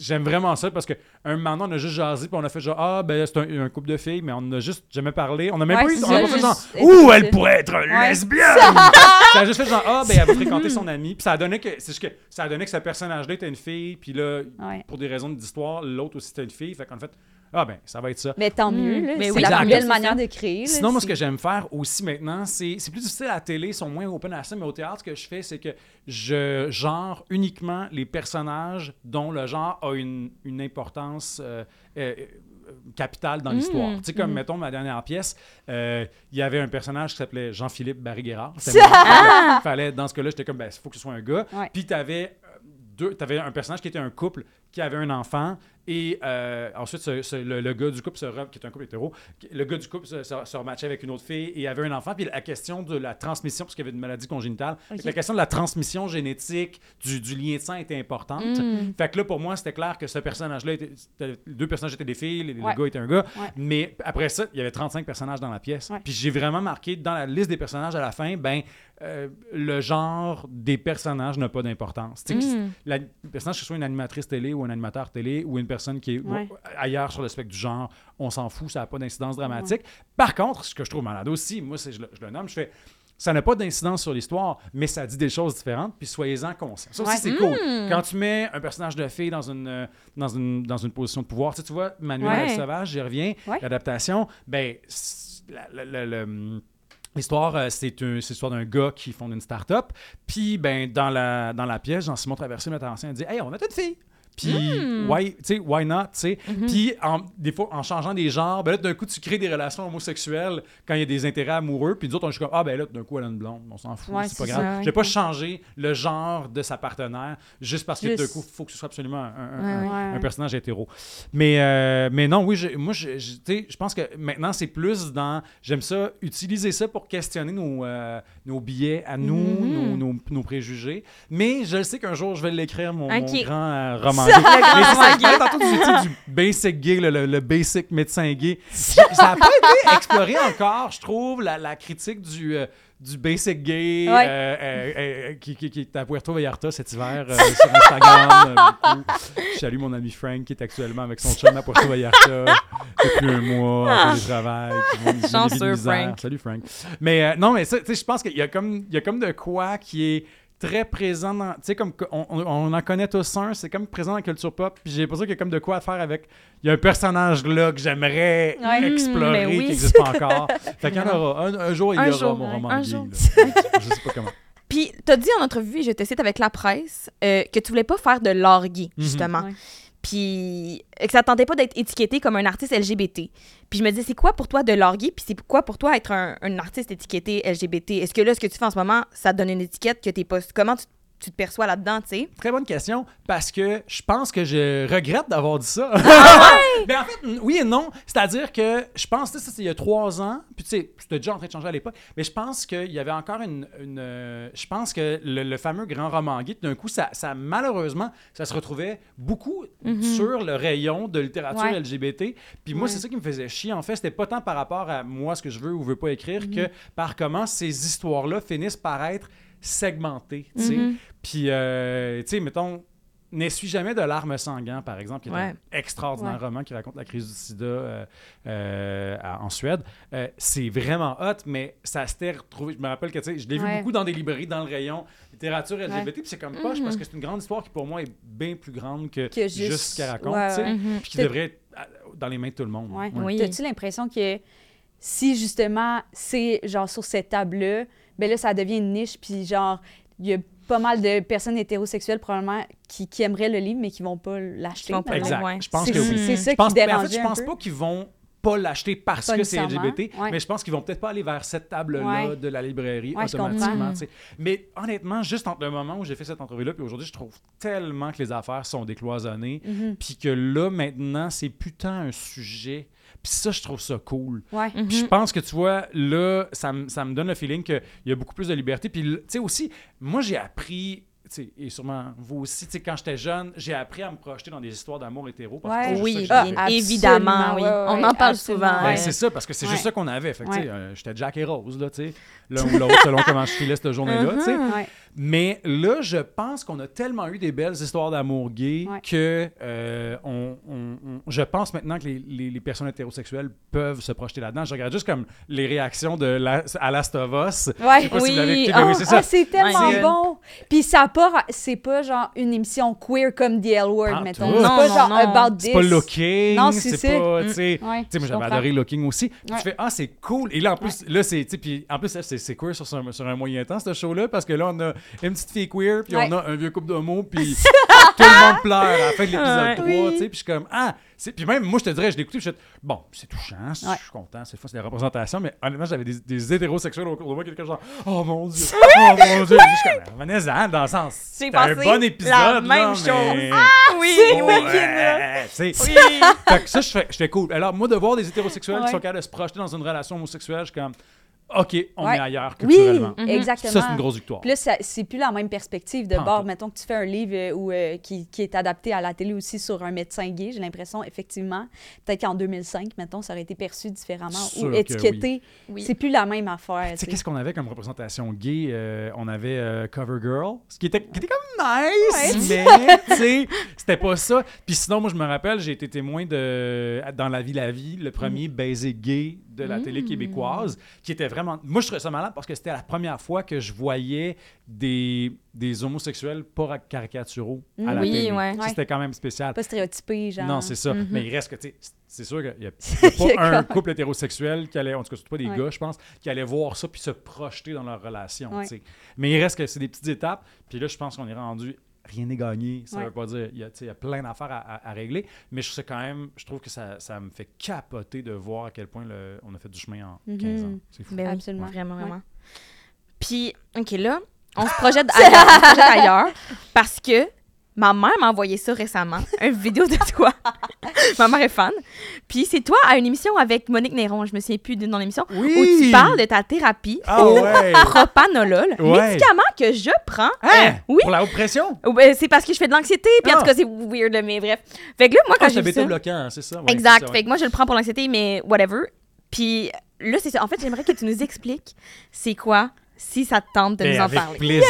J'aime vraiment ça parce qu'à un moment donné, on a juste jasé puis on a fait genre Ah, ben c'est un, un couple de filles, mais on a juste jamais parlé. On a même Ouais, pas eu. On a pas fait genre Ouh, elle pourrait être Ouais. lesbienne! ça a juste fait genre Ah, ben elle va fréquenter son ami. Puis ça a donné que. C'est juste que ça a donné que ce personnage-là était une fille. Puis là, Ouais. pour des raisons d'histoire, l'autre aussi était une fille. Fait qu'en fait, ah, ben ça va être ça. Mais tant mieux, Mm. là. Mais c'est oui, la exact. plus belle manière de créer. là, Sinon, moi, ce que j'aime faire aussi maintenant, c'est c'est plus difficile à la télé, ils sont moins open à ça, mais au théâtre, ce que je fais, c'est que je genre uniquement les personnages dont le genre a une, une importance euh, euh, euh, capitale dans l'histoire. Tu sais, comme, mettons, ma dernière pièce, euh, il y avait un personnage qui s'appelait Jean-Philippe Barry-Guerrard. Que fallait, dans ce cas-là, j'étais comme, ben, il faut que ce soit un gars. Ouais. Puis, tu avais deux, t'avais un personnage qui était un couple qui avait un enfant et euh, ensuite ce- ce- le, le gars du couple se re- qui est un couple hétéro le gars du couple se, se, se rematchait avec une autre fille et avait un enfant puis la question de la transmission parce qu'il y avait une maladie congénitale la question de la transmission génétique du, du lien de sang était importante Mm. fait que là pour moi c'était clair que ce personnage là était, c'était- les deux personnages étaient des filles les- Ouais. le gars était un gars Ouais. mais après ça il y avait 35 personnages dans la pièce Ouais. puis j'ai vraiment marqué dans la liste des personnages à la fin ben euh, le genre des personnages n'a pas d'importance. Mm. la, le personnage, que ce soit une animatrice télé ou un animateur télé ou une personne qui est Ouais. ailleurs sur le spectre du genre, on s'en fout, ça n'a pas d'incidence dramatique. Par contre, ce que je trouve malade aussi, moi, c'est, je, le, je le nomme, je fais. Ça n'a pas d'incidence sur l'histoire, mais ça dit des choses différentes, puis soyez-en conscients. Ça aussi, Ouais. c'est cool. Quand tu mets un personnage de fille dans une, euh, dans une, dans une position de pouvoir, tu, sais, tu vois, Manuel Ouais. Sauvage, j'y reviens, Ouais. l'adaptation, ben, L'histoire, euh, c'est l'histoire d'un gars qui fonde une start-up. Puis, ben, dans la, dans la pièce, Jean-Simon Traversé, metteur en scène, dit Hey, on mettre une fille. Puis, why, tu sais, why not, tu sais? Puis, en- des fois, en changeant des genres, ben là, d'un coup, tu crées des relations homosexuelles quand il y a des intérêts amoureux. Puis, nous autres, on est juste comme Ah, ben là, d'un coup, elle a une blonde, on s'en fout, Ouais, c'est pas grave. ça, ouais. Je vais pas changer le genre de sa partenaire juste parce que d'un coup, il faut que ce soit absolument un, un- Ouais, un- ouais. un personnage hétéro. Mais, euh, mais non, oui, je- moi, je, je- tu sais, je pense que maintenant, c'est plus dans. J'aime ça, utiliser ça pour questionner nos, euh, nos billets à nous, Mhm. nos, nos- nos préjugés. Mais je le sais qu'un jour, je vais l'écrire, mon, mon grand euh, roman. tantôt tu du basic gay, le, le- le basic médecin gay. Ça n'a pas été exploré encore, je trouve, la, la critique du. euh, du basic gay Ouais. euh, euh, euh, qui, qui, qui est à Puerto Vallarta cet hiver sur Instagram. Je salue mon ami Frank qui est actuellement avec son chum à Puerto Vallarta depuis un mois en télétravail. nous donner Chanceux. Frank. Salut Frank. Mais non, mais ça, tu sais, je pense qu'il y a comme il y a comme de quoi qui est très présent dans tu sais comme on, on- on en connaît tous un c'est comme présent dans la culture pop puis j'ai l'impression qu'il y a comme de quoi à faire avec il y a un personnage là que j'aimerais Ouais. explorer Mm, mais oui. qui n'existe pas encore fait qu'il y en aura un, un jour il y Un aura jour, mon roman Un gay, jour. je sais pas comment Puis, t'as dit en entrevue, et je te cite avec la presse, euh, que tu voulais pas faire de gay, Mhm. justement. Ouais. Puis, que ça te tentait pas d'être étiqueté comme un artiste LGBT. Puis, je me disais, c'est quoi pour toi de gay? Puis, c'est quoi pour toi être un, un artiste étiqueté LGBT? Est-ce que là, ce que tu fais en ce moment, ça te donne une étiquette que t'es pas. Comment tu tu te perçois là-dedans, tu sais. Très bonne question, parce que je pense que je regrette d'avoir dit ça. Mais en fait, oui et non. C'est-à-dire que je pense, tu sais, ça, c'est il y a trois ans, puis tu sais, c'était déjà en train de changer à l'époque, mais je pense qu'il y avait encore une... une, euh, je pense que le, le fameux grand roman gay, d'un coup, ça, ça, malheureusement, ça se retrouvait beaucoup sur le rayon de littérature Ouais. LGBT. Puis moi, c'est ça qui me faisait chier. En fait, c'était pas tant par rapport à moi, ce que je veux ou veux pas écrire, Mhm. que par comment ces histoires-là finissent par être segmentées, tu sais. Mhm. Puis, euh, tu sais, mettons, N'essuie jamais de larmes sanguin, par exemple, qui est Ouais. un extraordinaire Ouais. roman qui raconte la crise du sida euh, euh, à- en Suède. Euh, c'est vraiment hot, mais ça s'était retrouvé. Je me rappelle que tu sais, je l'ai vu beaucoup dans des librairies dans le rayon littérature LGBT, puis c'est comme poche parce que c'est une grande histoire qui, pour moi, est bien plus grande que, Que juste, juste- ce qu'elle raconte, ouais, tu sais, ouais. Mhm. puis qui devrait être dans les mains de tout le monde. Ouais. Ouais. Oui. T'as-tu l'impression que si justement c'est genre sur cette table-là, ben là ça devient une niche, puis genre il y a pas mal de personnes hétérosexuelles probablement qui, qui aimeraient le livre mais qui vont pas l'acheter. Exact. Ouais. Je pense que oui. c'est ça Je pense, qui mais en fait, je pense pas qu'ils vont pas l'acheter parce Pas que c'est LGBT, ouais. mais je pense qu'ils vont peut-être pas aller vers cette table-là Ouais. de la librairie automatiquement. Mais honnêtement, juste entre le moment où j'ai fait cette entrevue-là puis aujourd'hui, je trouve tellement que les affaires sont décloisonnées, Mhm. puis que là, maintenant, c'est putain un sujet. Puis ça, je trouve ça cool. Ouais. Mhm. Puis je pense que tu vois, là, ça, me- ça me donne le feeling qu'il y a beaucoup plus de liberté. Puis, tu sais, aussi, moi, j'ai appris, tu sais, et sûrement vous aussi, tu sais, quand j'étais jeune, j'ai appris à me projeter dans des histoires d'amour hétéro. Parce que Ouais. c'est juste Oui, ça que Ah, bien évidemment, oui. ouais, ouais, On en parle absolument. souvent. Ben, ouais. c'est ça, parce que c'est juste ça qu'on avait. Fait que, tu sais, Ouais. euh, j'étais Jack et Rose, là, tu sais, l'un ou l'autre, selon comment je filais cette journée-là, tu sais. Ouais. Mais là, je pense qu'on a tellement eu des belles histoires d'amour gay Ouais. que euh, on, on- on- je pense maintenant que les, les- les personnes hétérosexuelles peuvent se projeter là-dedans. Je regarde juste comme les réactions de la, à Last of Us. Ouais. Je sais pas si vous Oui, mais ah, oui, c'est ça. Ah, c'est tellement bon. Puis ça pas, c'est pas genre une émission queer comme The L Word, mettons. C'est Non, pas non, genre non. about C'est this. pas looking, Non, c'est c'est ça. pas, Mm. tu sais, Ouais, tu sais, moi j'avais comprends. adoré Looking aussi. Puis. Tu fais ah c'est cool et là en plus là c'est tu sais puis en plus c'est c'est queer sur, un- sur un moyen temps ce show là parce que là on a une petite fille queer puis Ouais. on a un vieux couple d'homo puis tout le monde pleure à la fin de l'épisode Ouais. 3 Oui. tu sais puis je suis comme ah c'est puis même moi je te dirais je puis je suis bon c'est touchant je suis content cette fois c'est des représentations mais honnêtement j'avais des, des hétérosexuels autour de moi quelqu'un genre oh mon dieu oh mon dieu je suis comme venez-en dans le sens c'est un bon épisode la là, même mais- chose. Oui, Ouais, oui. tu sais. Oui. Fait que ça, je fais, je fais cool. Alors, moi, de voir des hétérosexuels qui sont capables de se projeter dans une relation homosexuelle, je suis comme, OK, on Ouais. est ailleurs Oui, culturellement. exactement. Ça, c'est une grosse victoire. Puis là, c'est plus la même perspective de bord. Mettons que tu fais un livre euh, où, euh, qui, qui est adapté à la télé aussi sur un médecin gay. J'ai l'impression, effectivement, peut-être qu'en 2005, mettons, ça aurait été perçu différemment Sûr ou que étiqueté. Oui. C'est plus la même affaire. Tu sais, qu'est-ce qu'on avait comme représentation gay? Euh, on avait euh, Covergirl, ce qui était, qui était comme nice, mais, tu sais, c'était pas ça. Puis sinon, moi, je me rappelle, j'ai été témoin de Dans la vie, la vie, le premier baiser gay de la télé québécoise, qui était vraiment... Moi, je trouvais ça malade parce que c'était la première fois que je voyais des, des homosexuels pas caricaturaux à la Oui, télé. ouais. C'était quand même spécial. Pas stéréotypé, genre. Non, c'est ça. Mhm. Mais il reste que, tu sais, c'est sûr qu'il n'y a, pas un couple hétérosexuel qui allait, en tout cas, surtout pas des Ouais. gars, je pense, qui allait voir ça puis se projeter dans leur relation. Ouais. tu sais. Mais il reste que c'est des petites étapes. Puis là, je pense qu'on est rendu. Rien n'est gagné. Ça Ouais. veut pas dire. Il y a, tu sais, il y a plein d'affaires à, à- à régler. Mais je sais quand même. Je trouve que ça, ça me fait capoter de voir à quel point le- on a fait du chemin en Mhm. 15 ans. C'est fou. Ben Absolument. Vraiment, Ouais. vraiment. Puis, OK, là, on se projette ailleurs, on se projette ailleurs parce que ma mère m'a envoyé ça récemment, une vidéo de toi. ma mère est fan. Puis c'est toi à une émission avec Monique Néron, je me souviens plus du nom de l'émission, Oui! où tu parles de ta thérapie Ah au ouais! propanolol, Ouais. médicament que je prends. Hein? Oui. Pour la haute pression? C'est parce que je fais de l'anxiété, puis en Ah. tout cas, c'est weird, mais bref. Fait que là, moi, quand Ah, j'ai ça... bêta-bloquant, c'est ça? Ouais, exact. ça. Fait que moi, je le prends pour l'anxiété, mais whatever. Puis là, c'est ça. En fait, j'aimerais que tu nous expliques c'est quoi, si ça te tente de Ben, nous en avec parler. plaisir.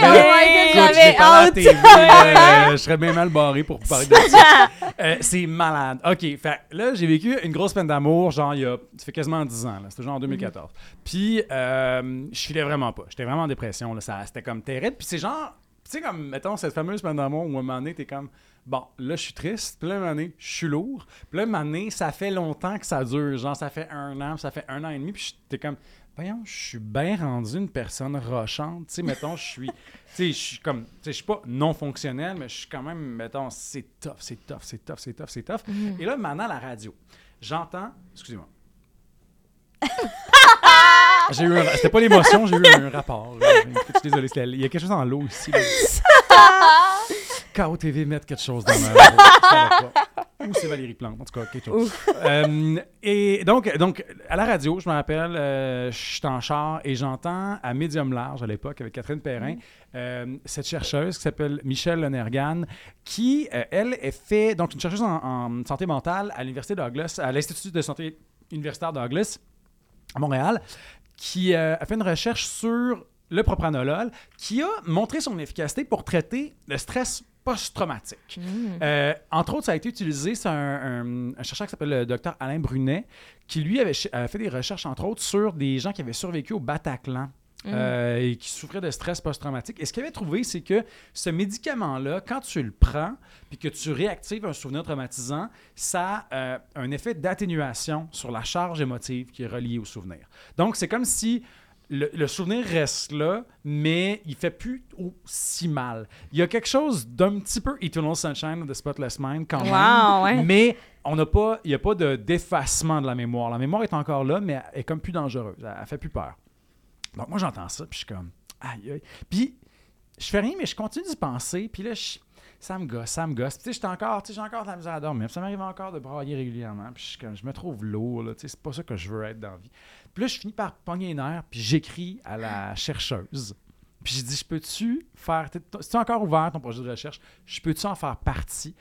Ben, Écoute, j'avais je l'ai parlé à la hâte. TV, là, euh, je serais bien mal barré pour parler de ça. Euh, c'est malade. OK, fait là, j'ai vécu une grosse peine d'amour, genre, il y a, ça fait quasiment 10 ans, là. C'était genre en 2014. Puis, euh, je filais vraiment pas. J'étais vraiment en dépression, là. Ça, c'était comme terrible. Puis c'est genre, tu sais, comme, mettons, cette fameuse peine d'amour où à un moment donné, t'es comme, bon, là, je suis triste. Puis là, à un moment donné, je suis lourd. Puis là, à un moment donné, ça fait longtemps que ça dure. Genre, ça fait un an, ça fait un an et demi. Puis t'es comme, voyons, je suis bien rendu une personne rochante. Tu sais, mettons, je suis. Tu sais, je suis comme. Tu sais, je suis pas non fonctionnel, mais je suis quand même, mettons, c'est tough, c'est tough, c'est tough, c'est tough, c'est tough. Et là, maintenant, à la radio, j'entends. Excusez-moi. J'ai eu un... C'était pas l'émotion, j'ai eu un rapport. là. Je suis désolé, il y a quelque chose dans l'eau ici. là. KOTV mettre quelque chose dans ma. Ou c'est Valérie Plante, en tout cas, quelque chose. Euh, et donc, donc, à la radio, je me rappelle, euh, je suis en char et j'entends à Médium Large à l'époque avec Catherine Perrin, euh, cette chercheuse qui s'appelle Michelle Lonergan, qui, elle, est fait, donc une chercheuse en, en santé mentale à l'Université Douglas, à l'Institut de santé universitaire Douglas à Montréal, qui a fait une recherche sur le propranolol, qui a montré son efficacité pour traiter le stress post-traumatique. Euh, entre autres, ça a été utilisé, c'est un, un- un chercheur qui s'appelle le docteur Alain Brunet, qui lui avait fait des recherches, entre autres, sur des gens qui avaient survécu au Bataclan. euh, et qui souffraient de stress post-traumatique. Et ce qu'il avait trouvé, c'est que ce médicament-là, quand tu le prends puis que tu réactives un souvenir traumatisant, ça a euh, un effet d'atténuation sur la charge émotive qui est reliée au souvenir. Donc, c'est comme si le, le souvenir reste là, mais il fait plus aussi mal. Il y a quelque chose d'un petit peu Eternal Sunshine of the Spotless Mind quand même, ouais. mais on n'a pas, il n'y a pas de d'effacement de la mémoire. La mémoire est encore là, mais elle est comme plus dangereuse. Elle, elle fait plus peur. Donc moi j'entends ça, puis je suis comme aïe aïe. Puis je fais rien, mais je continue d'y penser. Puis là, je- ça me gosse, ça me gosse. Puis tu sais, j'étais encore, tu sais, j'ai encore de la misère à dormir. Puis ça m'arrive encore de brailler régulièrement. Puis je, je me trouve lourd, là. Tu sais, c'est pas ça que je veux être dans la vie. Puis là, je finis par pogner les nerfs, puis j'écris à la chercheuse. Puis j'ai dit, je peux-tu faire. C'est encore ouvert ton projet de recherche? Je peux-tu en faire partie?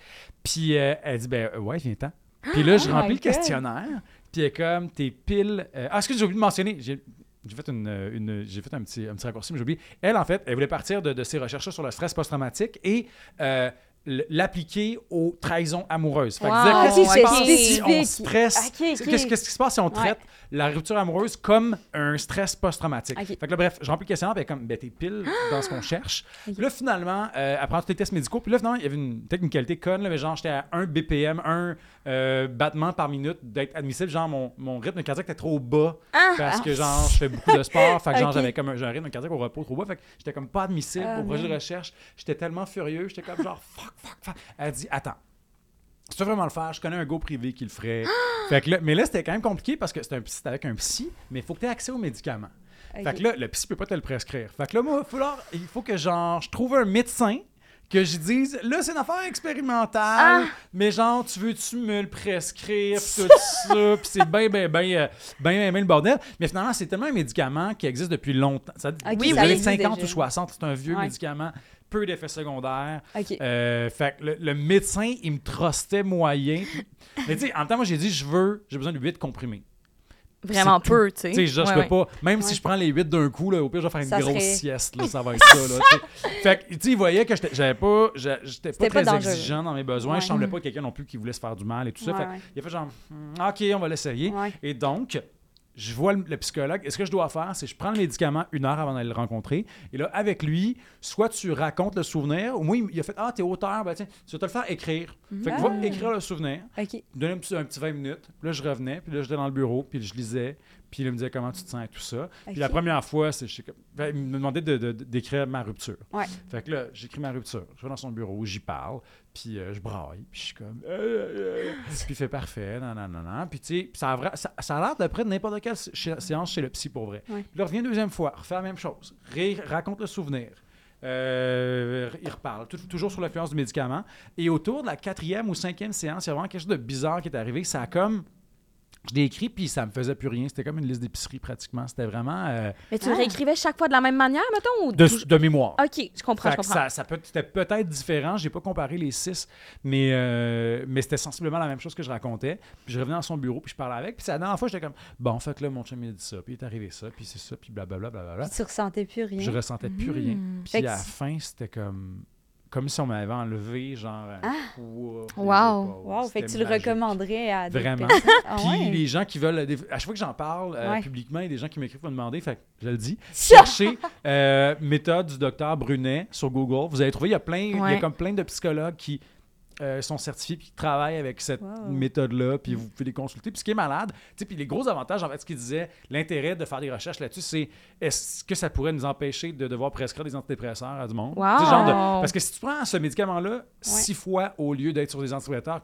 Puis euh, elle dit, ben euh, ouais, viens-t'en. Puis là, je Oh remplis le questionnaire. Puis elle est comme, t'es pile. euh, Ah, excuse, j'ai oublié de mentionner. J'ai fait, une, euh, une- j'ai fait un, petit, un petit raccourci, mais j'ai oublié. Elle, en fait, elle voulait partir de, de ses recherches sur le stress post-traumatique et euh, l'appliquer aux trahisons amoureuses. Fait que Wow, dire, qu'est-ce qui se passe si on stresse? Qu'est-ce qu'est-ce qui se passe si on traite la rupture amoureuse comme un stress post-traumatique? Fait que là, bref, je remplis le questionnaire, puis comme, ben, t'es pile dans ce qu'on cherche. Là, finalement, euh, elle prend tous les tests médicaux, puis là, finalement, il y avait une technicalité conne, là, mais genre, j'étais à 1 BPM, 1 euh, battement par minute d'être admissible. Genre, mon, mon rythme cardiaque était trop bas Ah! parce que, genre, je fais beaucoup de sport. Fait que, genre, j'avais comme un, un rythme cardiaque au repos trop bas. Fait que j'étais comme pas admissible Ah, au projet de recherche. J'étais tellement furieux. J'étais comme, genre, fuck, fuck, fuck. Elle dit, attends. Si tu veux vraiment le faire, je connais un go privé qui le ferait. fait que là, mais là, c'était quand même compliqué parce que c'était avec un psy, mais il faut que tu aies accès aux médicaments. Fait que là, le psy peut pas te le prescrire. Fait que là, moi, il faut, il faut que genre, je trouve un médecin que je dise, là, c'est une affaire expérimentale, mais genre, tu veux-tu me le prescrire, pis tout ça, puis c'est bien, bien, bien, euh, bien, bien, bien le bordel. Mais finalement, c'est tellement un médicament qui existe depuis longtemps. Ça, Ok, des ça années existe 50 déjà. ou 60, c'est un vieux Ouais. médicament, peu d'effets secondaires. Ok. Euh, fait que le, le médecin, il me trustait moyen. Mais tu sais, en même temps, moi, j'ai dit, je veux, j'ai besoin de 8 comprimés. Vraiment peu, tu sais. Tu sais, je, je Ouais, peux ouais. pas. Même Ouais. si je prends les 8 d'un coup, là, au pire, je vais faire une Ça grosse serait- sieste. Là, ça va être ça. Là, tu sais. fait que, tu sais, il voyait que j'étais j'avais pas, j'étais pas très pas exigeant dans mes besoins. Je semblais pas quelqu'un non plus qui voulait se faire du mal et tout ça. Fait il a fait genre, Hmm, OK, on va l'essayer. Et donc, je vois le, le psychologue. Et ce que je dois faire, c'est que je prends le médicament une heure avant d'aller le rencontrer. Et là, avec lui, soit tu racontes le souvenir, ou moi, il, il a fait Ah, t'es auteur, ben tiens, tu vas te le faire écrire. Fait que Ah. va écrire le souvenir. Ok. Donner un petit, un petit 20 minutes. Puis là, je revenais. Puis là, j'étais dans le bureau. Puis je lisais. Puis il me disait comment tu te sens et tout ça. Puis la première fois, c'est, je ben, il me demandait de, de- de- d'écrire ma rupture. Ouais. Fait que là, j'écris ma rupture. Je vais dans son bureau, j'y parle. Puis euh, je braille. Puis je suis comme. euh, euh, puis il fait parfait. Non, non, non, non. Puis tu sais, ça ça, ça a l'air d'après n'importe quelle sé- séance chez le psy pour vrai. Ouais. Puis là, revient deuxième fois, refait la même chose. Rire, raconte le souvenir. Euh, il reparle, tout- toujours sur l'influence du médicament. Et autour de la quatrième ou cinquième séance, il y a vraiment quelque chose de bizarre qui est arrivé. Ça a comme. Je l'ai écrit, puis ça me faisait plus rien. C'était comme une liste d'épicerie pratiquement. C'était vraiment euh, Mais tu le Ah. réécrivais chaque fois de la même manière, mettons? Ou de, de mémoire. Ok, je comprends, Fait je que comprends. ça, ça peut, c'était peut-être différent. J'ai pas comparé les six, mais, euh, mais c'était sensiblement la même chose que je racontais. Puis je revenais dans son bureau, puis je parlais avec. Puis la dernière fois, j'étais comme, bon, fait que là, mon chum, il a dit ça, puis il est arrivé ça, puis c'est ça, puis blablabla, blablabla. Puis tu ressentais plus rien. Je ressentais plus rien. Mm. Puis Fait que à la fin, c'était comme, comme si on m'avait enlevé, genre, un Ah. poids des Wow. Wow, fait que tu le recommanderais à d'autres Vraiment. personnes? Ah Puis ouais. les gens qui veulent, des- à chaque fois que j'en parle euh, Ouais. publiquement, il y a des gens qui m'écrivent pour me demander, fait que je le dis. Cherchez euh, méthode du docteur Brunet sur Google. Vous allez trouver, il y a plein, il y a comme plein de psychologues qui euh, sont certifiés puis qui travaillent avec cette Wow. méthode-là, puis vous pouvez les consulter. Puis ce qui est malade, tu sais, puis les gros avantages, en fait, ce qu'il disait, l'intérêt de faire des recherches là-dessus, c'est est-ce que ça pourrait nous empêcher de devoir prescrire des antidépresseurs à du monde? Wow. Genre de- parce que si tu prends ce médicament-là six fois au lieu d'être sur des antidépresseurs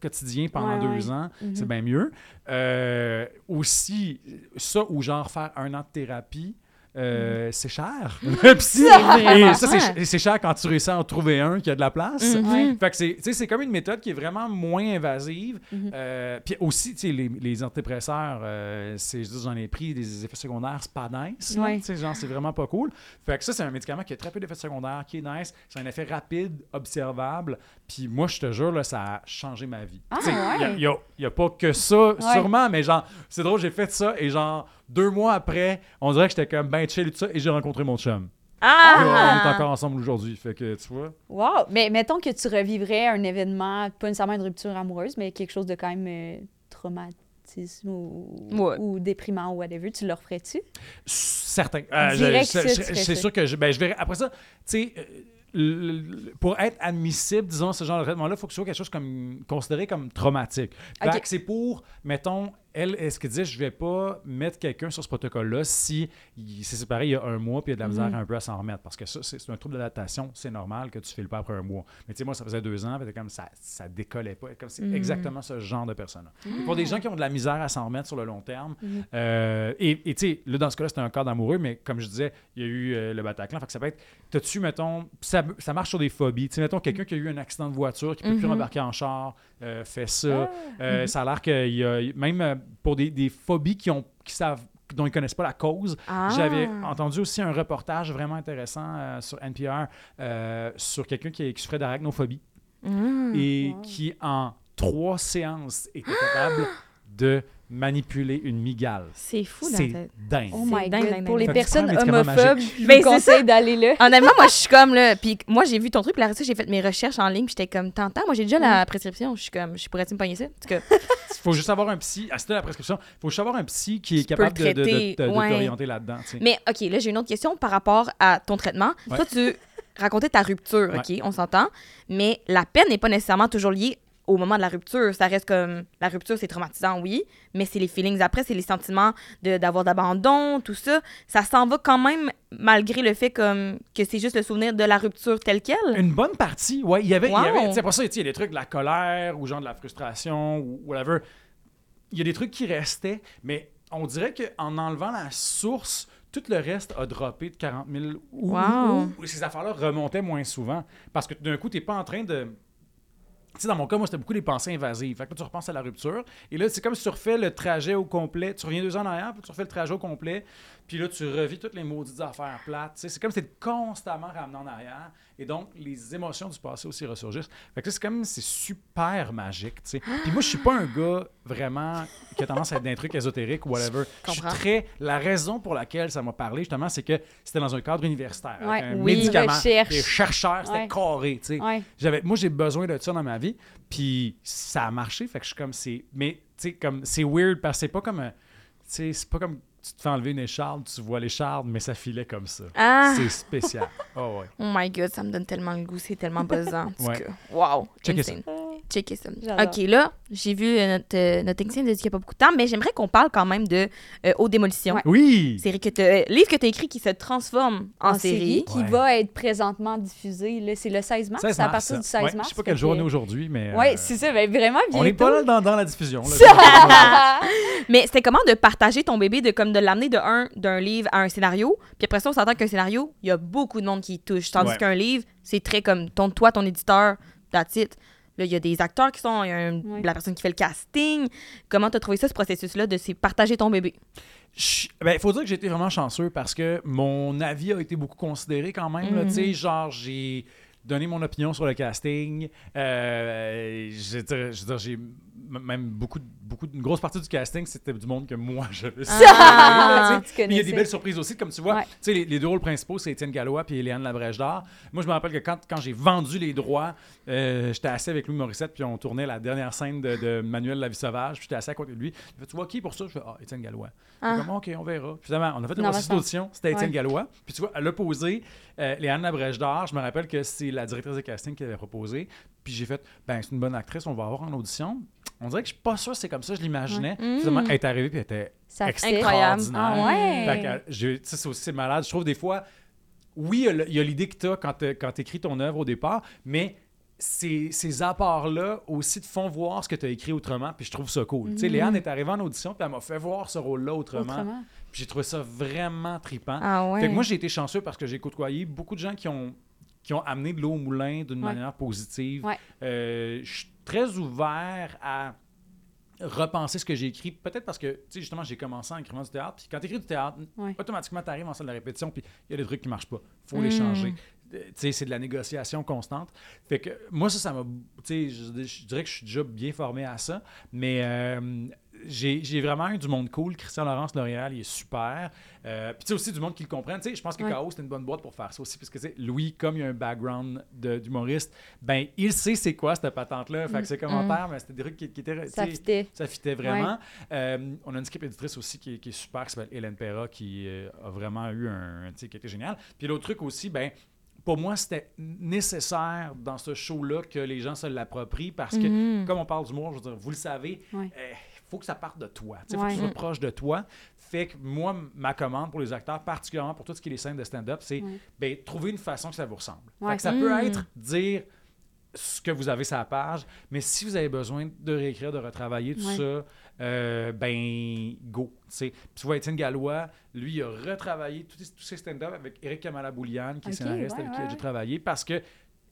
quotidiens pendant Ouais, deux ouais. ans, c'est bien mieux. Euh, aussi, ça ou genre faire un an de thérapie, euh, c'est cher. Et vraiment ça, c'est cher. ch- c'est cher quand tu réussis à en trouver un qui a de la place. Mhm. Fait que c'est, comme une méthode qui est vraiment moins invasive. Mhm. Euh, puis aussi, tu sais, les, les antidépresseurs, euh, c'est, je dis, j'en ai pris des effets secondaires, c'est pas nice. Ouais. Tu sais, genre, c'est vraiment pas cool. Fait que ça, c'est un médicament qui a très peu d'effets secondaires, qui est nice. C'est un effet rapide, observable. Puis moi, je te jure, là, ça a changé ma vie. Ah, Il ouais. n'y a, a pas que ça, sûrement, mais genre, c'est drôle, j'ai fait ça et genre, deux mois après, on dirait que j'étais comme ben chill et tout ça et j'ai rencontré mon chum. Ah! on est encore ensemble aujourd'hui. Fait que, tu vois. Wow! Mais mettons que tu revivrais un événement, pas nécessairement une rupture amoureuse, mais quelque chose de quand même euh, traumatisme ou, Ouais. ou déprimant ou whatever, tu le referais-tu? Certain. Euh, c'est sûr que je, ben, je verrai. Après ça, tu sais, euh, le- pour être admissible, disons, ce genre de traitement-là, il faut que ce soit quelque chose comme considéré comme traumatique. Fait Ok. que c'est pour, mettons, elle, est-ce qu'elle disait, je vais pas mettre quelqu'un sur ce protocole-là si il s'est séparé il y a un mois puis il y a de la misère Mhm. un peu à s'en remettre. Parce que ça, c'est un trouble d'adaptation, c'est normal que tu fais le pas après un mois. Mais tu sais, moi, ça faisait deux ans, comme ça, ça décollait pas. Comme c'est Mhm. exactement ce genre de personne-là. Et Pour des gens qui ont de la misère à s'en remettre sur le long terme, Mhm. euh, et tu sais, là, dans ce cas-là, c'était un cadre amoureux, mais comme je disais, il y a eu euh, le Bataclan. Fait que ça peut être, t'as-tu, mettons, ça, ça marche sur des phobies. Tu sais, mettons, quelqu'un qui a eu un accident de voiture, qui peut plus Mhm. rembarquer en char, euh, fait ça. Ah. Euh, Ça a l'air qu'il y a, même pour des, des phobies qui, ont, qui savent dont ils connaissent pas la cause. Ah. J'avais entendu aussi un reportage vraiment intéressant euh, sur NPR euh, sur quelqu'un qui, qui souffrait d'arachnophobie Mm. et Wow. qui, en trois séances, était capable de manipuler une migale. C'est fou C'est dingue. Oh my dingue, God! dingue, Pour les Fait personnes homophobes, je Ben, vous conseille d'aller là. Honnêtement, moi, je suis comme là. Puis moi, j'ai vu ton truc, puis après ça, j'ai fait mes recherches en ligne, puis j'étais comme, t'entends, moi, j'ai déjà la prescription. Je suis comme, je pourrais-tu me pogner ça? Il faut juste avoir un psy. À c'était la prescription. Il faut juste avoir un psy qui est capable le de, t'orienter là-dedans. Mais OK, là, j'ai une autre question par rapport à ton traitement. Ouais. Toi, tu racontais ta rupture, OK, on s'entend. Mais la peine n'est pas nécessairement toujours liée au moment de la rupture. Ça reste comme... La rupture, c'est traumatisant, oui, mais c'est les feelings après, c'est les sentiments d'avoir d'abandon, tout ça. Ça s'en va quand même malgré le fait comme que c'est juste le souvenir de la rupture telle qu'elle. Une bonne partie, ouais. Il y avait, il y avait Wow. pour ça, il y a des trucs de la colère ou genre de la frustration ou whatever. Il y a des trucs qui restaient, mais on dirait qu'en enlevant la source, tout le reste a droppé de 40 000 ou, Wow. ou ces affaires-là remontaient moins souvent. Parce que d'un coup, tu n'es pas en train de. Tu sais, dans mon cas, moi, c'était beaucoup des pensées invasives. Fait que là, tu repenses à la rupture. Et là, c'est comme si tu refais le trajet au complet. Tu reviens deux ans en arrière, tu refais le trajet au complet. Puis là, tu revis toutes les maudites affaires plates. C'est comme si tu constamment ramené en arrière. Et donc, les émotions du passé aussi ressurgissent. Fait que c'est comme, c'est super magique, tu sais. Puis moi, je suis pas un gars vraiment qui a tendance à être d'un truc ésotérique ou whatever. Je suis très... La raison pour laquelle ça m'a parlé, justement, c'est que c'était dans un cadre universitaire. Ouais. avec un Oui, médicament, recherche. chercheurs, c'était Ouais. carré. Ouais. J'avais, moi, j'ai besoin de ça dans ma vie, puis ça a marché, fait que je suis comme, c'est, mais, tu sais, comme, c'est weird, parce que c'est pas comme, un- tu sais, c'est pas comme, tu te fais enlever une écharde, tu vois l'écharde, mais ça filait comme ça. Ah! C'est spécial. Oh, ouais. Oh my God, ça me donne tellement le goût, c'est tellement buzzant. En tout Ouais. cas, wow! Checkez insane. Checkez ça. OK, là, j'ai vu euh, notre, euh, notre technicien nous a dit qu'il n'y a pas beaucoup de temps, mais j'aimerais qu'on parle quand même de euh, Haute Démolition. Ouais. Oui! Série que t'as- euh, livre que tu as écrit qui se transforme en, série. qui Ouais. va être présentement diffusée. là. C'est le 16 mars. 16 C'est à partir du 16 ouais, mars. Je sais pas fait quel jour on que- est aujourd'hui, mais. Ouais, euh, c'est ça. Ben, vraiment bientôt. On est pas là dans, dans la diffusion. là. Mais c'était comment de partager ton bébé, de comme de l'amener de un d'un livre à un scénario, puis après ça, on s'entend qu'un scénario, il y a beaucoup de monde qui y touche. Tandis Ouais. qu'un livre, c'est très comme ton, toi, ton éditeur, that's it. Là, il y a des acteurs qui sont, il y a un- Ouais. la personne qui fait le casting. Comment tu as trouvé ça, ce processus-là, de partager ton bébé? Je- Ben, il faut dire que j'ai été vraiment chanceux parce que mon avis a été beaucoup considéré quand même. Mhm. Tu sais, genre, j'ai donné mon opinion sur le casting. Euh, j'ai même beaucoup, de- beaucoup, une grosse partie du casting, c'était du monde que moi j'avais Ah, il y a des belles surprises aussi, comme tu vois. Ouais. Tu sais, les, les deux rôles principaux, c'est Étienne Gallois et Léane Labrèche d'Or. Moi, je me rappelle que quand, quand j'ai vendu les droits, euh, j'étais assis avec Louis Morissette, puis on tournait la dernière scène de, de Manuel La Vie Sauvage, puis j'étais assis à côté de lui. Il fait, tu vois qui pour ça? Je fais, ah, Étienne Gallois. Ah. Comme, OK, on verra. Puis finalement, on a fait Non, processus d'audition, c'était Étienne Ouais. Gallois. Puis tu vois, à l'opposé, euh, Léane Labrèche d'Or, je me rappelle que c'est la directrice de casting qui avait proposé. puis j'ai fait, ben, c'est une bonne actrice, on va voir en audition. On dirait que je suis pas sûr c'est comme ça, je l'imaginais. Ouais. Finalement, Mm. elle est arrivée, puis elle était Ça extraordinaire. Ah ouais. Euh, c'est aussi malade. Je trouve des fois, oui, il y a l'idée que tu as quand tu écris ton œuvre au départ, mais ces, ces apports-là aussi te font voir ce que tu as écrit autrement, puis je trouve ça cool. Tu sais, Léane est arrivée en audition, puis elle m'a fait voir ce rôle-là autrement. Autrement. Puis j'ai trouvé ça vraiment trippant. Ah ouais. Fait que moi, j'ai été chanceux parce que j'ai côtoyé beaucoup de gens qui ont, qui ont amené de l'eau au moulin d'une Ouais. manière positive. Ouais. Euh, je suis très ouvert à repenser ce que j'ai écrit, peut-être parce que, tu sais, justement, j'ai commencé en écrivant du théâtre, puis quand tu écris du théâtre, Ouais. automatiquement, tu arrives en salle de répétition, puis il y a des trucs qui marchent pas. faut les Mm. changer. Euh, Tu sais, c'est de la négociation constante. Fait que moi, ça, ça m'a... Tu sais, je, je dirais que je suis déjà bien formé à ça, mais euh, j'ai vraiment eu du monde cool. Christian Laurence L'Oréal, il est super. Euh, Puis tu sais, aussi du monde qui le comprenne. Tu sais, je pense que Ouais. KO, c'est une bonne boîte pour faire ça aussi, parce que, tu sais, Louis, comme il a un background d'humoriste, ben, il sait c'est quoi cette patente-là. Fait que ses commentaires, mais c'était des trucs qui, qui étaient... Ça fitait. ça fitait vraiment. Euh, on a une script éditrice aussi qui, est- qui est super, qui s'appelle Hélène Perra, qui euh, a vraiment eu un, tu sais, qui était génial. Puis l'autre truc aussi, ben pour moi, c'était nécessaire dans ce show-là que les gens se l'approprient parce que, Mhm. comme on parle d'humour, je veux dire, vous le savez, Ouais. Faut que ça parte de toi. Il faut Ouais. que tu sois proche de toi. Fait que moi, ma commande pour les acteurs, particulièrement pour tout ce qui est les scènes de stand-up, c'est Ouais. ben, trouver une façon que ça vous ressemble. Fait que ça peut Mm. être dire ce que vous avez sur la page, mais si vous avez besoin de réécrire, de retravailler tout Ouais. ça, euh, ben go. tu sais. Puis tu vois, Étienne Gallois, lui, il a retravaillé tous ses stand-up avec Eric Kamala-Bouliane, qui est scénariste ouais, avec qui ouais, j'ai ouais. travaillé, parce que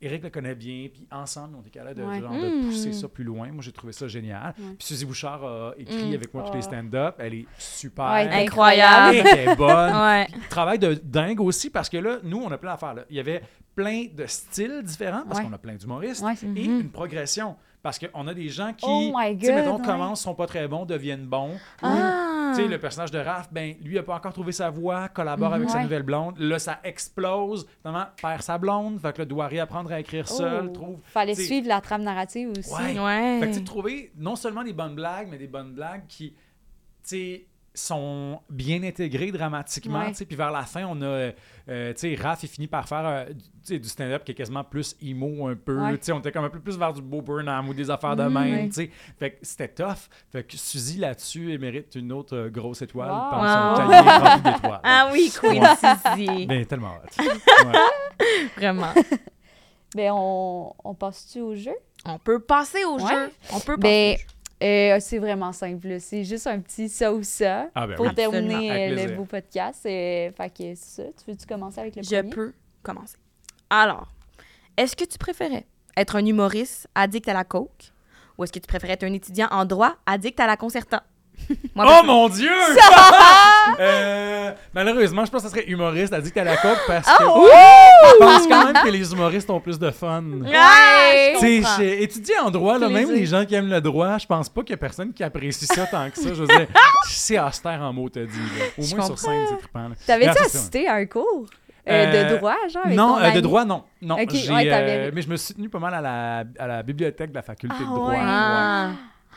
Eric le connaît bien, puis ensemble, on était capable de, Ouais. genre, de pousser ça plus loin. Moi, j'ai trouvé ça génial. Ouais. Puis Suzy Bouchard a écrit Mm. avec moi tous les Oh. stand-up. Elle est super. Ouais, Incroyable. Elle est bonne. Ouais. Travail de dingue aussi, parce que là, nous, on a plein d'affaires. là. Il y avait plein de styles différents, parce Ouais. qu'on a plein d'humoristes, Ouais. et une progression. Parce qu'on a des gens qui, Oh mettons, ouais. commencent, sont pas très bons, deviennent bons. Ah. Tu sais, le personnage de Raph, ben, lui, il a pas encore trouvé sa voix, collabore avec sa Mhm. Nouvelle blonde. Là, ça explose. Finalement, perd sa blonde. Fait que là, doit réapprendre à écrire seul, Oh. trouve. Fallait T'sais, suivre la trame narrative aussi. Ouais. Ouais. Fait que, tu trouver non seulement des bonnes blagues, mais des bonnes blagues qui, tu sais, sont bien intégrées dramatiquement. Ouais. tu sais. Puis vers la fin, on a, euh, euh, tu sais, Raph, il finit par faire euh, du- tu sais, du stand-up qui est quasiment plus emo un peu. Ouais. Tu sais, on était comme un peu plus vers du beau Burnham ou des affaires de Mm, même. ouais. tu sais. Fait que c'était tough. Fait que Suzy, là-dessus, elle mérite une autre euh, grosse étoile Wow. par Wow. son panier rempli d'étoiles. Ah oui, Queen Ouais. Suzy. Ben, tellement hot. Ouais. Vraiment. Ben, on, on passe-tu au jeu? On peut passer au Ouais. jeu. On peut passer Ben, au jeu. Euh, c'est vraiment simple. C'est juste un petit ça ou ça Ah, ben pour oui. terminer euh, le beau podcast. Euh, fait que c'est ça. Tu veux-tu commencer avec le Je premier? peux commencer. Alors, est-ce que tu préférais être un humoriste addict à la coke ou est-ce que tu préférais être un étudiant en droit addict à la concerta? Moi, Oh mon Dieu! Euh, malheureusement, je pense que ça serait humoriste addict à la coke parce que Oh! je pense quand même que les humoristes ont plus de fun. Je Tu sais, étudier en droit, là, même les gens qui aiment le droit, je pense pas qu'il y a personne qui apprécie ça tant que ça. Je veux dire, c'est austère en mots, t'as dit. là. Au Je moins sur scène, c'est trippant. T'avais-tu assisté à un cours euh, Euh, de droit, genre? avec Non, ton euh, de droit, non. non ouais, euh, mais je me suis tenu pas mal à la, à la bibliothèque de la faculté de Ah, droit. ouais. Ah,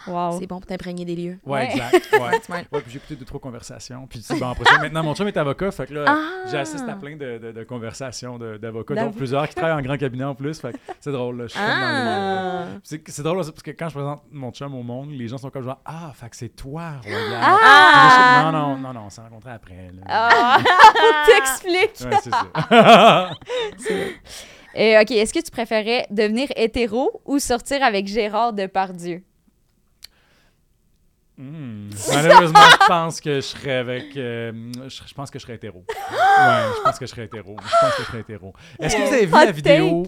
Wow. c'est bon pour t'imprégner des lieux. Ouais, Ouais. exact. Ouais. Ouais, puis j'ai écouté deux, trois conversations. Puis c'est bon, après ça, maintenant, mon chum est avocat, fait que là, Ah! j'assiste à plein de, de- de conversations d'avocats, D'av- dont plusieurs qui travaillent en grand cabinet en plus. Fait que c'est drôle, là. Je suis comme dans les, euh, Ah! C'est drôle aussi parce que quand je présente mon chum au monde, les gens sont comme genre Ah, fait que c'est toi, Royal. Ah! Non, non, non, non, on s'est rencontrés après. Là. Ah! Faut que t'expliques. Ouais, c'est ça. Euh, OK, est-ce que tu préférais devenir hétéro ou sortir avec Gérard Depardieu? Hmm. Malheureusement, je pense que je serais avec. euh, je, je pense que je serais hétéro. Ouais, je pense que je serais hétéro. Je pense que je serais hétéro. Est-ce que vous avez vu Hot la vidéo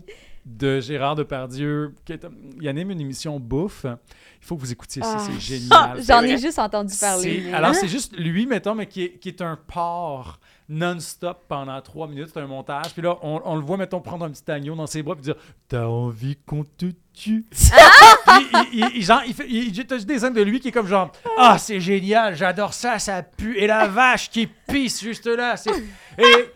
de Gérard Depardieu? qui est- il anime une émission bouffe. Il faut que vous écoutiez ça, Ah. c'est génial. J'en ai juste entendu parler. Alors, c'est juste lui, mettons, mais qui est, qui est un porc non-stop pendant trois minutes. C'est un montage. Puis là, on, on le voit, mettons, prendre un petit agneau dans ses bras puis dire T'as envie qu'on te tue? Puis il, il- il- genre, il fait, il, il- t'as juste des scènes de lui qui est comme genre Ah, c'est génial, j'adore ça, ça pue. Et la vache qui pisse juste là. c'est- Et.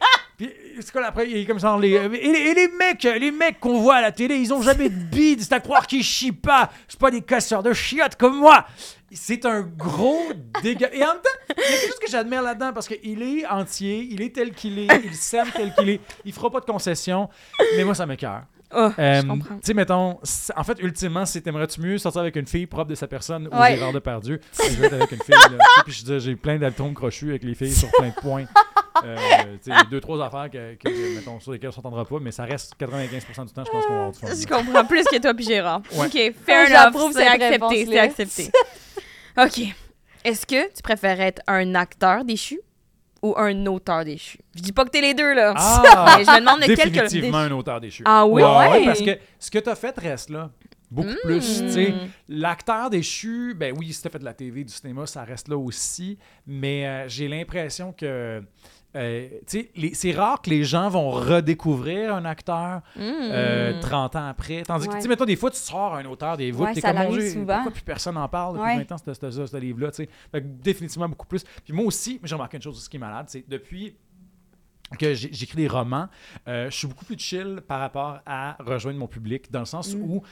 Puis, c'est quoi après? Il est comme genre, les, et, les, et les mecs, les mecs qu'on voit à la télé, ils ont jamais de bide, c'est à croire qu'ils chient pas. C'est pas des casseurs de chiottes comme moi. C'est un gros dégât. Et en même temps, il y a quelque chose que j'admire là-dedans parce qu'il est entier, il est tel qu'il est, il s'aime tel qu'il est, il fera pas de concessions. Mais moi, ça m'écœure. Oh, Euh, tu sais, mettons, en fait, ultimement, c'est t'aimerais-tu mieux sortir avec une fille propre de sa personne ou Ouais. Gérard Depardieu? Je vais être avec une fille, là. Puis je dis, j'ai plein d'atomes crochus avec les filles sur plein de points. Euh, deux, trois affaires que, que- mettons, sur lesquelles on s'entendra pas, mais ça reste 95% du temps, je pense qu'on va avoir du fun. Je comprends plus que toi puis Gérard. Ouais. OK, fair enough. J'approuve C'est accepté, c'est accepté. OK. Est-ce que tu préférais être un acteur déchu ou un auteur déchu? Je dis pas que t'es les deux, là. Ah! Mais je me demande de quel que... Définitivement un auteur déchu. Ah oui? Ouais, Ouais. parce que ce que tu as fait reste là. Beaucoup Mm. plus. tu sais. L'acteur déchu, ben oui, si tu fait de la TV, du cinéma, ça reste là aussi. Mais euh, j'ai l'impression que. Euh, c'est rare que les gens vont redécouvrir un acteur Mm. euh, 30 ans après. Tandis que, tu sais, mettons, des fois, tu sors un auteur des voûtes, Ouais, t'es ça comme, pourquoi plus personne n'en parle depuis Ouais. 20 ans, ce, livre-là, tu sais? Définitivement beaucoup plus. Puis moi aussi, j'ai remarqué une chose aussi qui est malade, c'est depuis que j'écris des romans, euh, je suis beaucoup plus chill par rapport à rejoindre mon public, dans le sens Mm. où,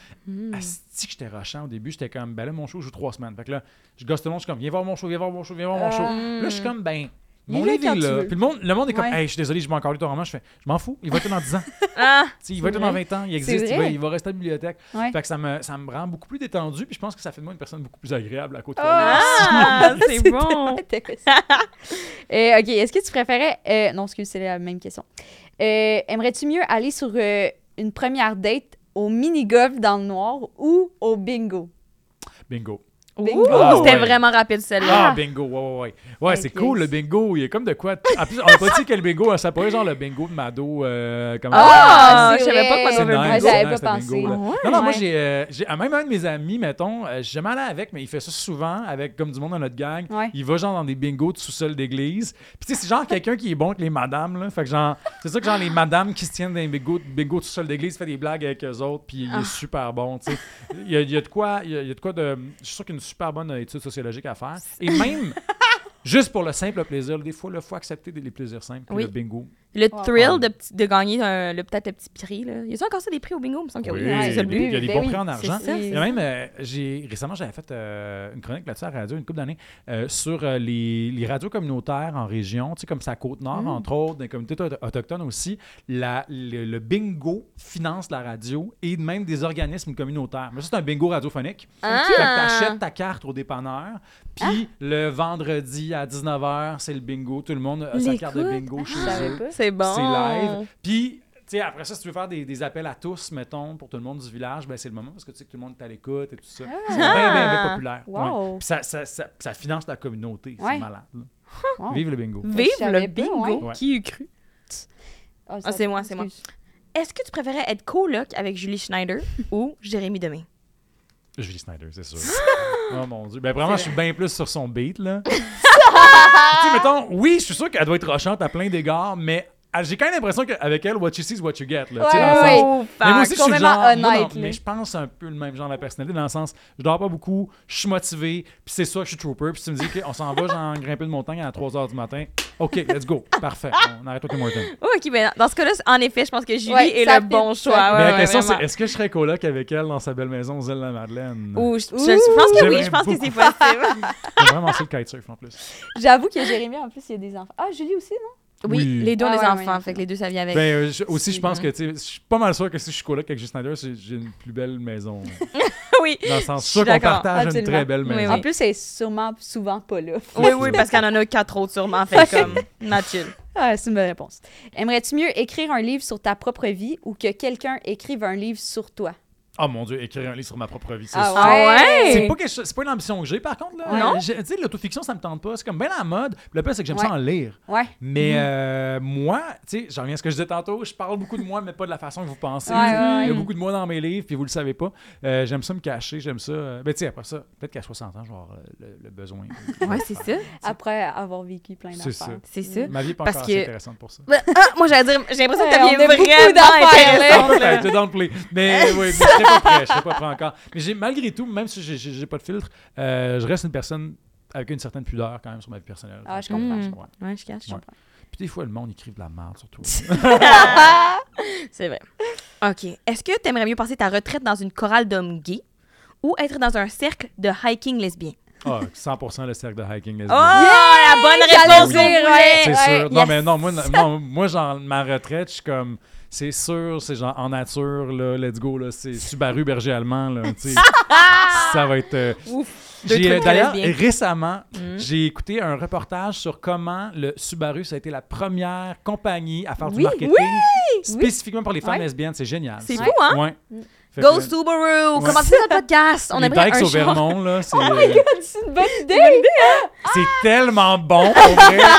asti que j'étais rushant au début, j'étais comme, ben là, mon show joue trois semaines. Fait que là, je gosse tout le monde, je suis comme, viens voir mon show, viens voir mon show, viens voir mon show. Euh, Là, je suis comme, ben, mon livre est là. Puis le monde, le monde est comme, Ouais. hey, je suis désolé, je vais encore lire ton roman. Je fais, je m'en fous, il va être dans 10 ans. Ah! Tu sais, il va être dans 20 ans, il existe, il va, il va rester à la bibliothèque. Ouais. Fait que ça me, ça me rend beaucoup plus détendu, puis je pense que ça fait de moi une personne beaucoup plus agréable à côté Ah! C'est bon! Euh, OK, est-ce que tu préférais... euh, non, excuse, c'est la même question. Euh, Aimerais-tu mieux aller sur euh, une première date au mini-golf dans le noir ou au bingo? Bingo. Bingo. Ah, C'était ouais. vraiment rapide, celle-là. Ah, bingo, ouais, ouais, ouais. Ouais, c'est cool, le bingo. Il y a comme de quoi. En plus, on n'a pas dit quel bingo, hein, ça pourrait genre le bingo de Mado. Euh, comment Ah, je savais pas quoi C'est bingo. j'avais pas pensé. bingo. Ah ouais? Non, non, moi, j'ai, euh, j'ai- ah, même un de mes amis, mettons, euh, j'ai jamais allé avec, mais il fait ça souvent avec comme du monde dans notre gang. Ouais. Il va genre dans des bingos de sous-sol d'église. Puis tu sais, c'est genre quelqu'un qui est bon avec les madames, là. Fait que genre, c'est ça que genre les madames qui se tiennent dans les bingos, bingos de sous-sol d'église, fait des blagues avec eux autres, puis il Ah. est super bon, tu sais. Il y a, il y a de quoi, il y a, il y a de quoi de. Je suis sûr super bonne étude sociologique à faire. Et même. Juste pour le simple plaisir, des fois, il faut accepter des- les plaisirs simples, Oui. le bingo. Le Wow. thrill de, gagner un- le- peut-être le petit prix. Là. Y a encore ça des prix au bingo? Il me semble que oui. Oui, C'est ça il y a des- Ben bons oui, prix en argent. ça. Même, euh, j'ai récemment, j'avais fait euh, une chronique là-dessus à la radio, une couple d'années, euh, sur euh, les, les radios communautaires en région, tu sais, comme sa Côte-Nord, Mm. entre autres, des communautés auto- autochtones aussi. La, le, le bingo finance la radio et même des organismes communautaires. Mais ça, c'est un bingo radiophonique. Ah! Fait que t'achètes ta carte au dépanneur, puis le vendredi à 19h, c'est le bingo. Tout le monde a sa carte de bingo chez Je savais eux. C'est bon. C'est live. Puis, tu sais, après ça, si tu veux faire des, des appels à tous, mettons, pour tout le monde du village, ben c'est le moment parce que tu sais que tout le monde est à l'écoute et tout ça. C'est bien, bien, bien populaire. Wow. Ouais. Puis ça, ça, ça, ça finance la communauté. C'est malade. Wow. Vive le bingo. Vive le bingo. ouais. Qui eût cru? Ah, Ah, c'est moi, c'est moi. Est-ce que tu préférais être coloc avec Julie Schneider ou Jérémy Demé? Julie Snyder, c'est sûr. oh mon dieu. Ben vraiment, je suis bien plus sur son beat, là. tu sais, mettons, oui, je suis sûr qu'elle doit être rochante à plein d'égards, mais ah, j'ai quand même l'impression qu'avec elle, what you see is what you get. Là, Tu sais, Ouais, dans Oh, Mais moi aussi, je suis genre, moi, non, honnête, mais je pense un peu le même genre de personnalité dans le sens, je dors pas beaucoup, je suis motivé, puis c'est ça que je suis trooper, puis tu me dis qu'on s'en va genre grimper le montagne à 3h du matin, ok, let's go, parfait, on arrête Tim Morton. Oh, ok, ben dans ce cas-là, en effet, je pense que Julie Ouais, est ça le bon ça choix. Ouais, mais la ouais, question c'est, est-ce que je serais coloc avec elle dans sa belle maison aux îles de la Madeleine? Ouh, je, je- Ouh. je pense que oui, je pense que c'est possible. J'ai vraiment c'est le kitesurf en plus. J'avoue que Jérémy, en plus, il y a des enfants. Ah, Julie aussi, non? Oui, Oui. les deux ont Ah des ouais, enfants, ouais. fait que les deux, ça vient avec. Ben, euh, je- aussi, je pense que, tu sais, je suis pas mal sûr que si je suis coloc avec Justin Snyder, j'ai une plus belle maison. oui. Dans le sens, sûr qu'on d'accord, partage une très belle Oui, maison. En plus, elle est sûrement souvent pas là. Oui, oui, parce qu'il y en a quatre autres sûrement, fait comme, chill. Ah, c'est une bonne réponse. Aimerais-tu mieux écrire un livre sur ta propre vie ou que quelqu'un écrive un livre sur toi? Oh mon dieu, écrire un livre sur ma propre vie, c'est Ah sûr. Ah ouais? C'est pas, quelque chose- c'est pas une ambition que j'ai, par contre. Là. Non? J'ai- Tu sais, l'autofiction, ça me tente pas. C'est comme bien la mode. Le pire, c'est que j'aime Ouais. ça en lire. Ouais. Mais Mhm. euh, moi, tu sais, j'en reviens à ce que je disais tantôt, je parle beaucoup de moi, mais pas de la façon que vous pensez. Ouais, ouais, Il y a ouais. beaucoup de moi dans mes livres, puis vous le savez pas. Euh, j'aime ça me cacher, j'aime ça. euh, Ben, tu sais, après ça, peut-être qu'à 60 ans, je vais avoir euh, le, le besoin. Ouais, c'est ça. Après avoir vécu plein C'est d'affaires. ça. C'est ça. Ma vie est pas Parce encore assez que- intéressante pour ça. Ah, moi, j'allais dire, j'ai l'impression que Ouais, on a beaucoup vraiment d'affaires, là. intéressant. peut-être, je downplay. Mais oui, mais je serais pas prêt, je serais pas prêt encore. Mais j'ai, malgré tout, même si j'ai, pas de filtre, euh, je reste une personne avec une certaine pudeur quand même sur ma vie personnelle. Ah, je comprends. Mm. Ouais. Ouais, je cache. Ouais. Puis des fois, le monde écrive de la merde sur toi. C'est vrai. OK. Est-ce que t'aimerais mieux passer ta retraite dans une chorale d'hommes gays ou être dans un cercle de hiking lesbien? Ah, 100% le cercle de hiking Oh, lesbien. la bonne réponse ouais. voulait! C'est ouais, sûr. Non, mais non, moi, non, moi, genre, ma retraite, je suis comme. C'est sûr, c'est genre en nature, là, let's go, là, c'est Subaru berger allemand, là, ça va être... euh, D'ailleurs, récemment, Mhm. j'ai écouté un reportage sur comment le Subaru, ça a été la première compagnie à faire du Oui, marketing spécifiquement pour les femmes Ouais. lesbiennes. C'est génial. C'est fou, hein? Ouais. Fait Go que- Subaru! Ouais. Comment c'est notre podcast? On les aimerait bikes un au char. Vermont, là, c'est, Oh euh, C'est une bonne idée! c'est tellement bon, pour vrai.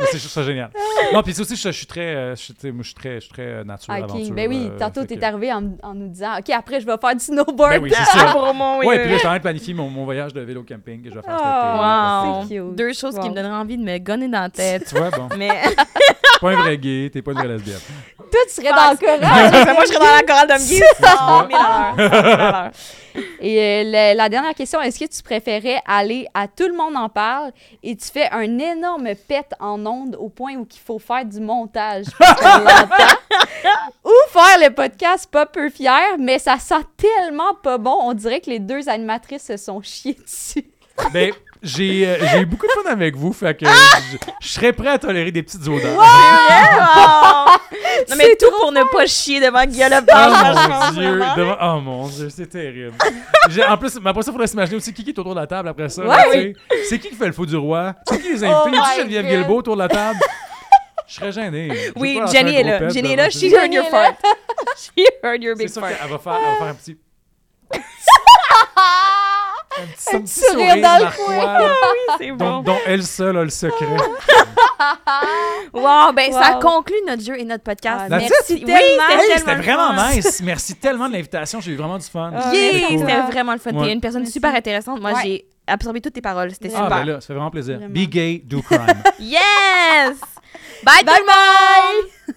Ah, c'est juste ça génial. Non, puis c'est aussi, je, je suis très, euh, je, suis- tu sais, moi, je suis très, je suis très euh, nature, Hiking. aventure. Ben oui, euh, tantôt, t'es que- arrivé en, en nous disant OK, après, je vais faire du snowboard. Ben oui, c'est ça. Ah, oui, Ouais, puis là, oui. je suis en train de planifier mon, mon voyage de vélo camping que je vais faire Oh, Wow. C'est cute. Deux choses qui Wow. me donneraient envie de me gonner dans la tête. cet été. Tu vois, bon. Mais pas un vrai gay, t'es pas une vraie lesbienne. Toi, tu serais dans le chorale. moi, je serais dans la chorale de me 100 000 à l'heure. 100 000 à l'heure. Et euh, la, la dernière question, est-ce que tu préférais aller à Tout le monde en parle et tu fais un énorme pet en ondes au point où il faut faire du montage ou faire le podcast pas peu fier, mais ça sent tellement pas bon, on dirait que les deux animatrices se sont chiées dessus. Ben, j'ai euh, j'ai eu beaucoup de fun avec vous, fait que Ah! je, serais prêt à tolérer des petites odeurs. Non, mais tout pour ne pas chier devant Guillaume Oh mon dieu, devant- oh mon dieu, c'est terrible. En plus, après ça, il faudrait s'imaginer aussi qui qui est autour de la table après ça. Ouais. C'est qui qui fait le faux du roi? C'est qui les invités? Oh y a-tu Geneviève. Guilbeault autour de la table? Je serais gêné. Oui, Jenny est là. Jenny est là. She heard your fart. She heard your C'est big sûr fart. qu'elle va faire, elle va faire un petit... Un petit, Un petit sourire dans le narquois, là, C'est dont, dont elle seule a le secret. Wow, ben ça Wow. conclut notre jeu et notre podcast. Ah, Merci it? tellement. Tellement c'était vraiment fun. nice. Merci tellement de l'invitation. J'ai eu vraiment du fun. Ah, Yeah, cool. c'était vraiment le fun. Ouais. T'es une personne Merci. super intéressante. Moi, Ouais. j'ai absorbé toutes tes paroles. C'était Ah, super. ben là, ça fait vraiment plaisir. Vraiment. Be gay, do crime. Yes! Bye, tout le monde!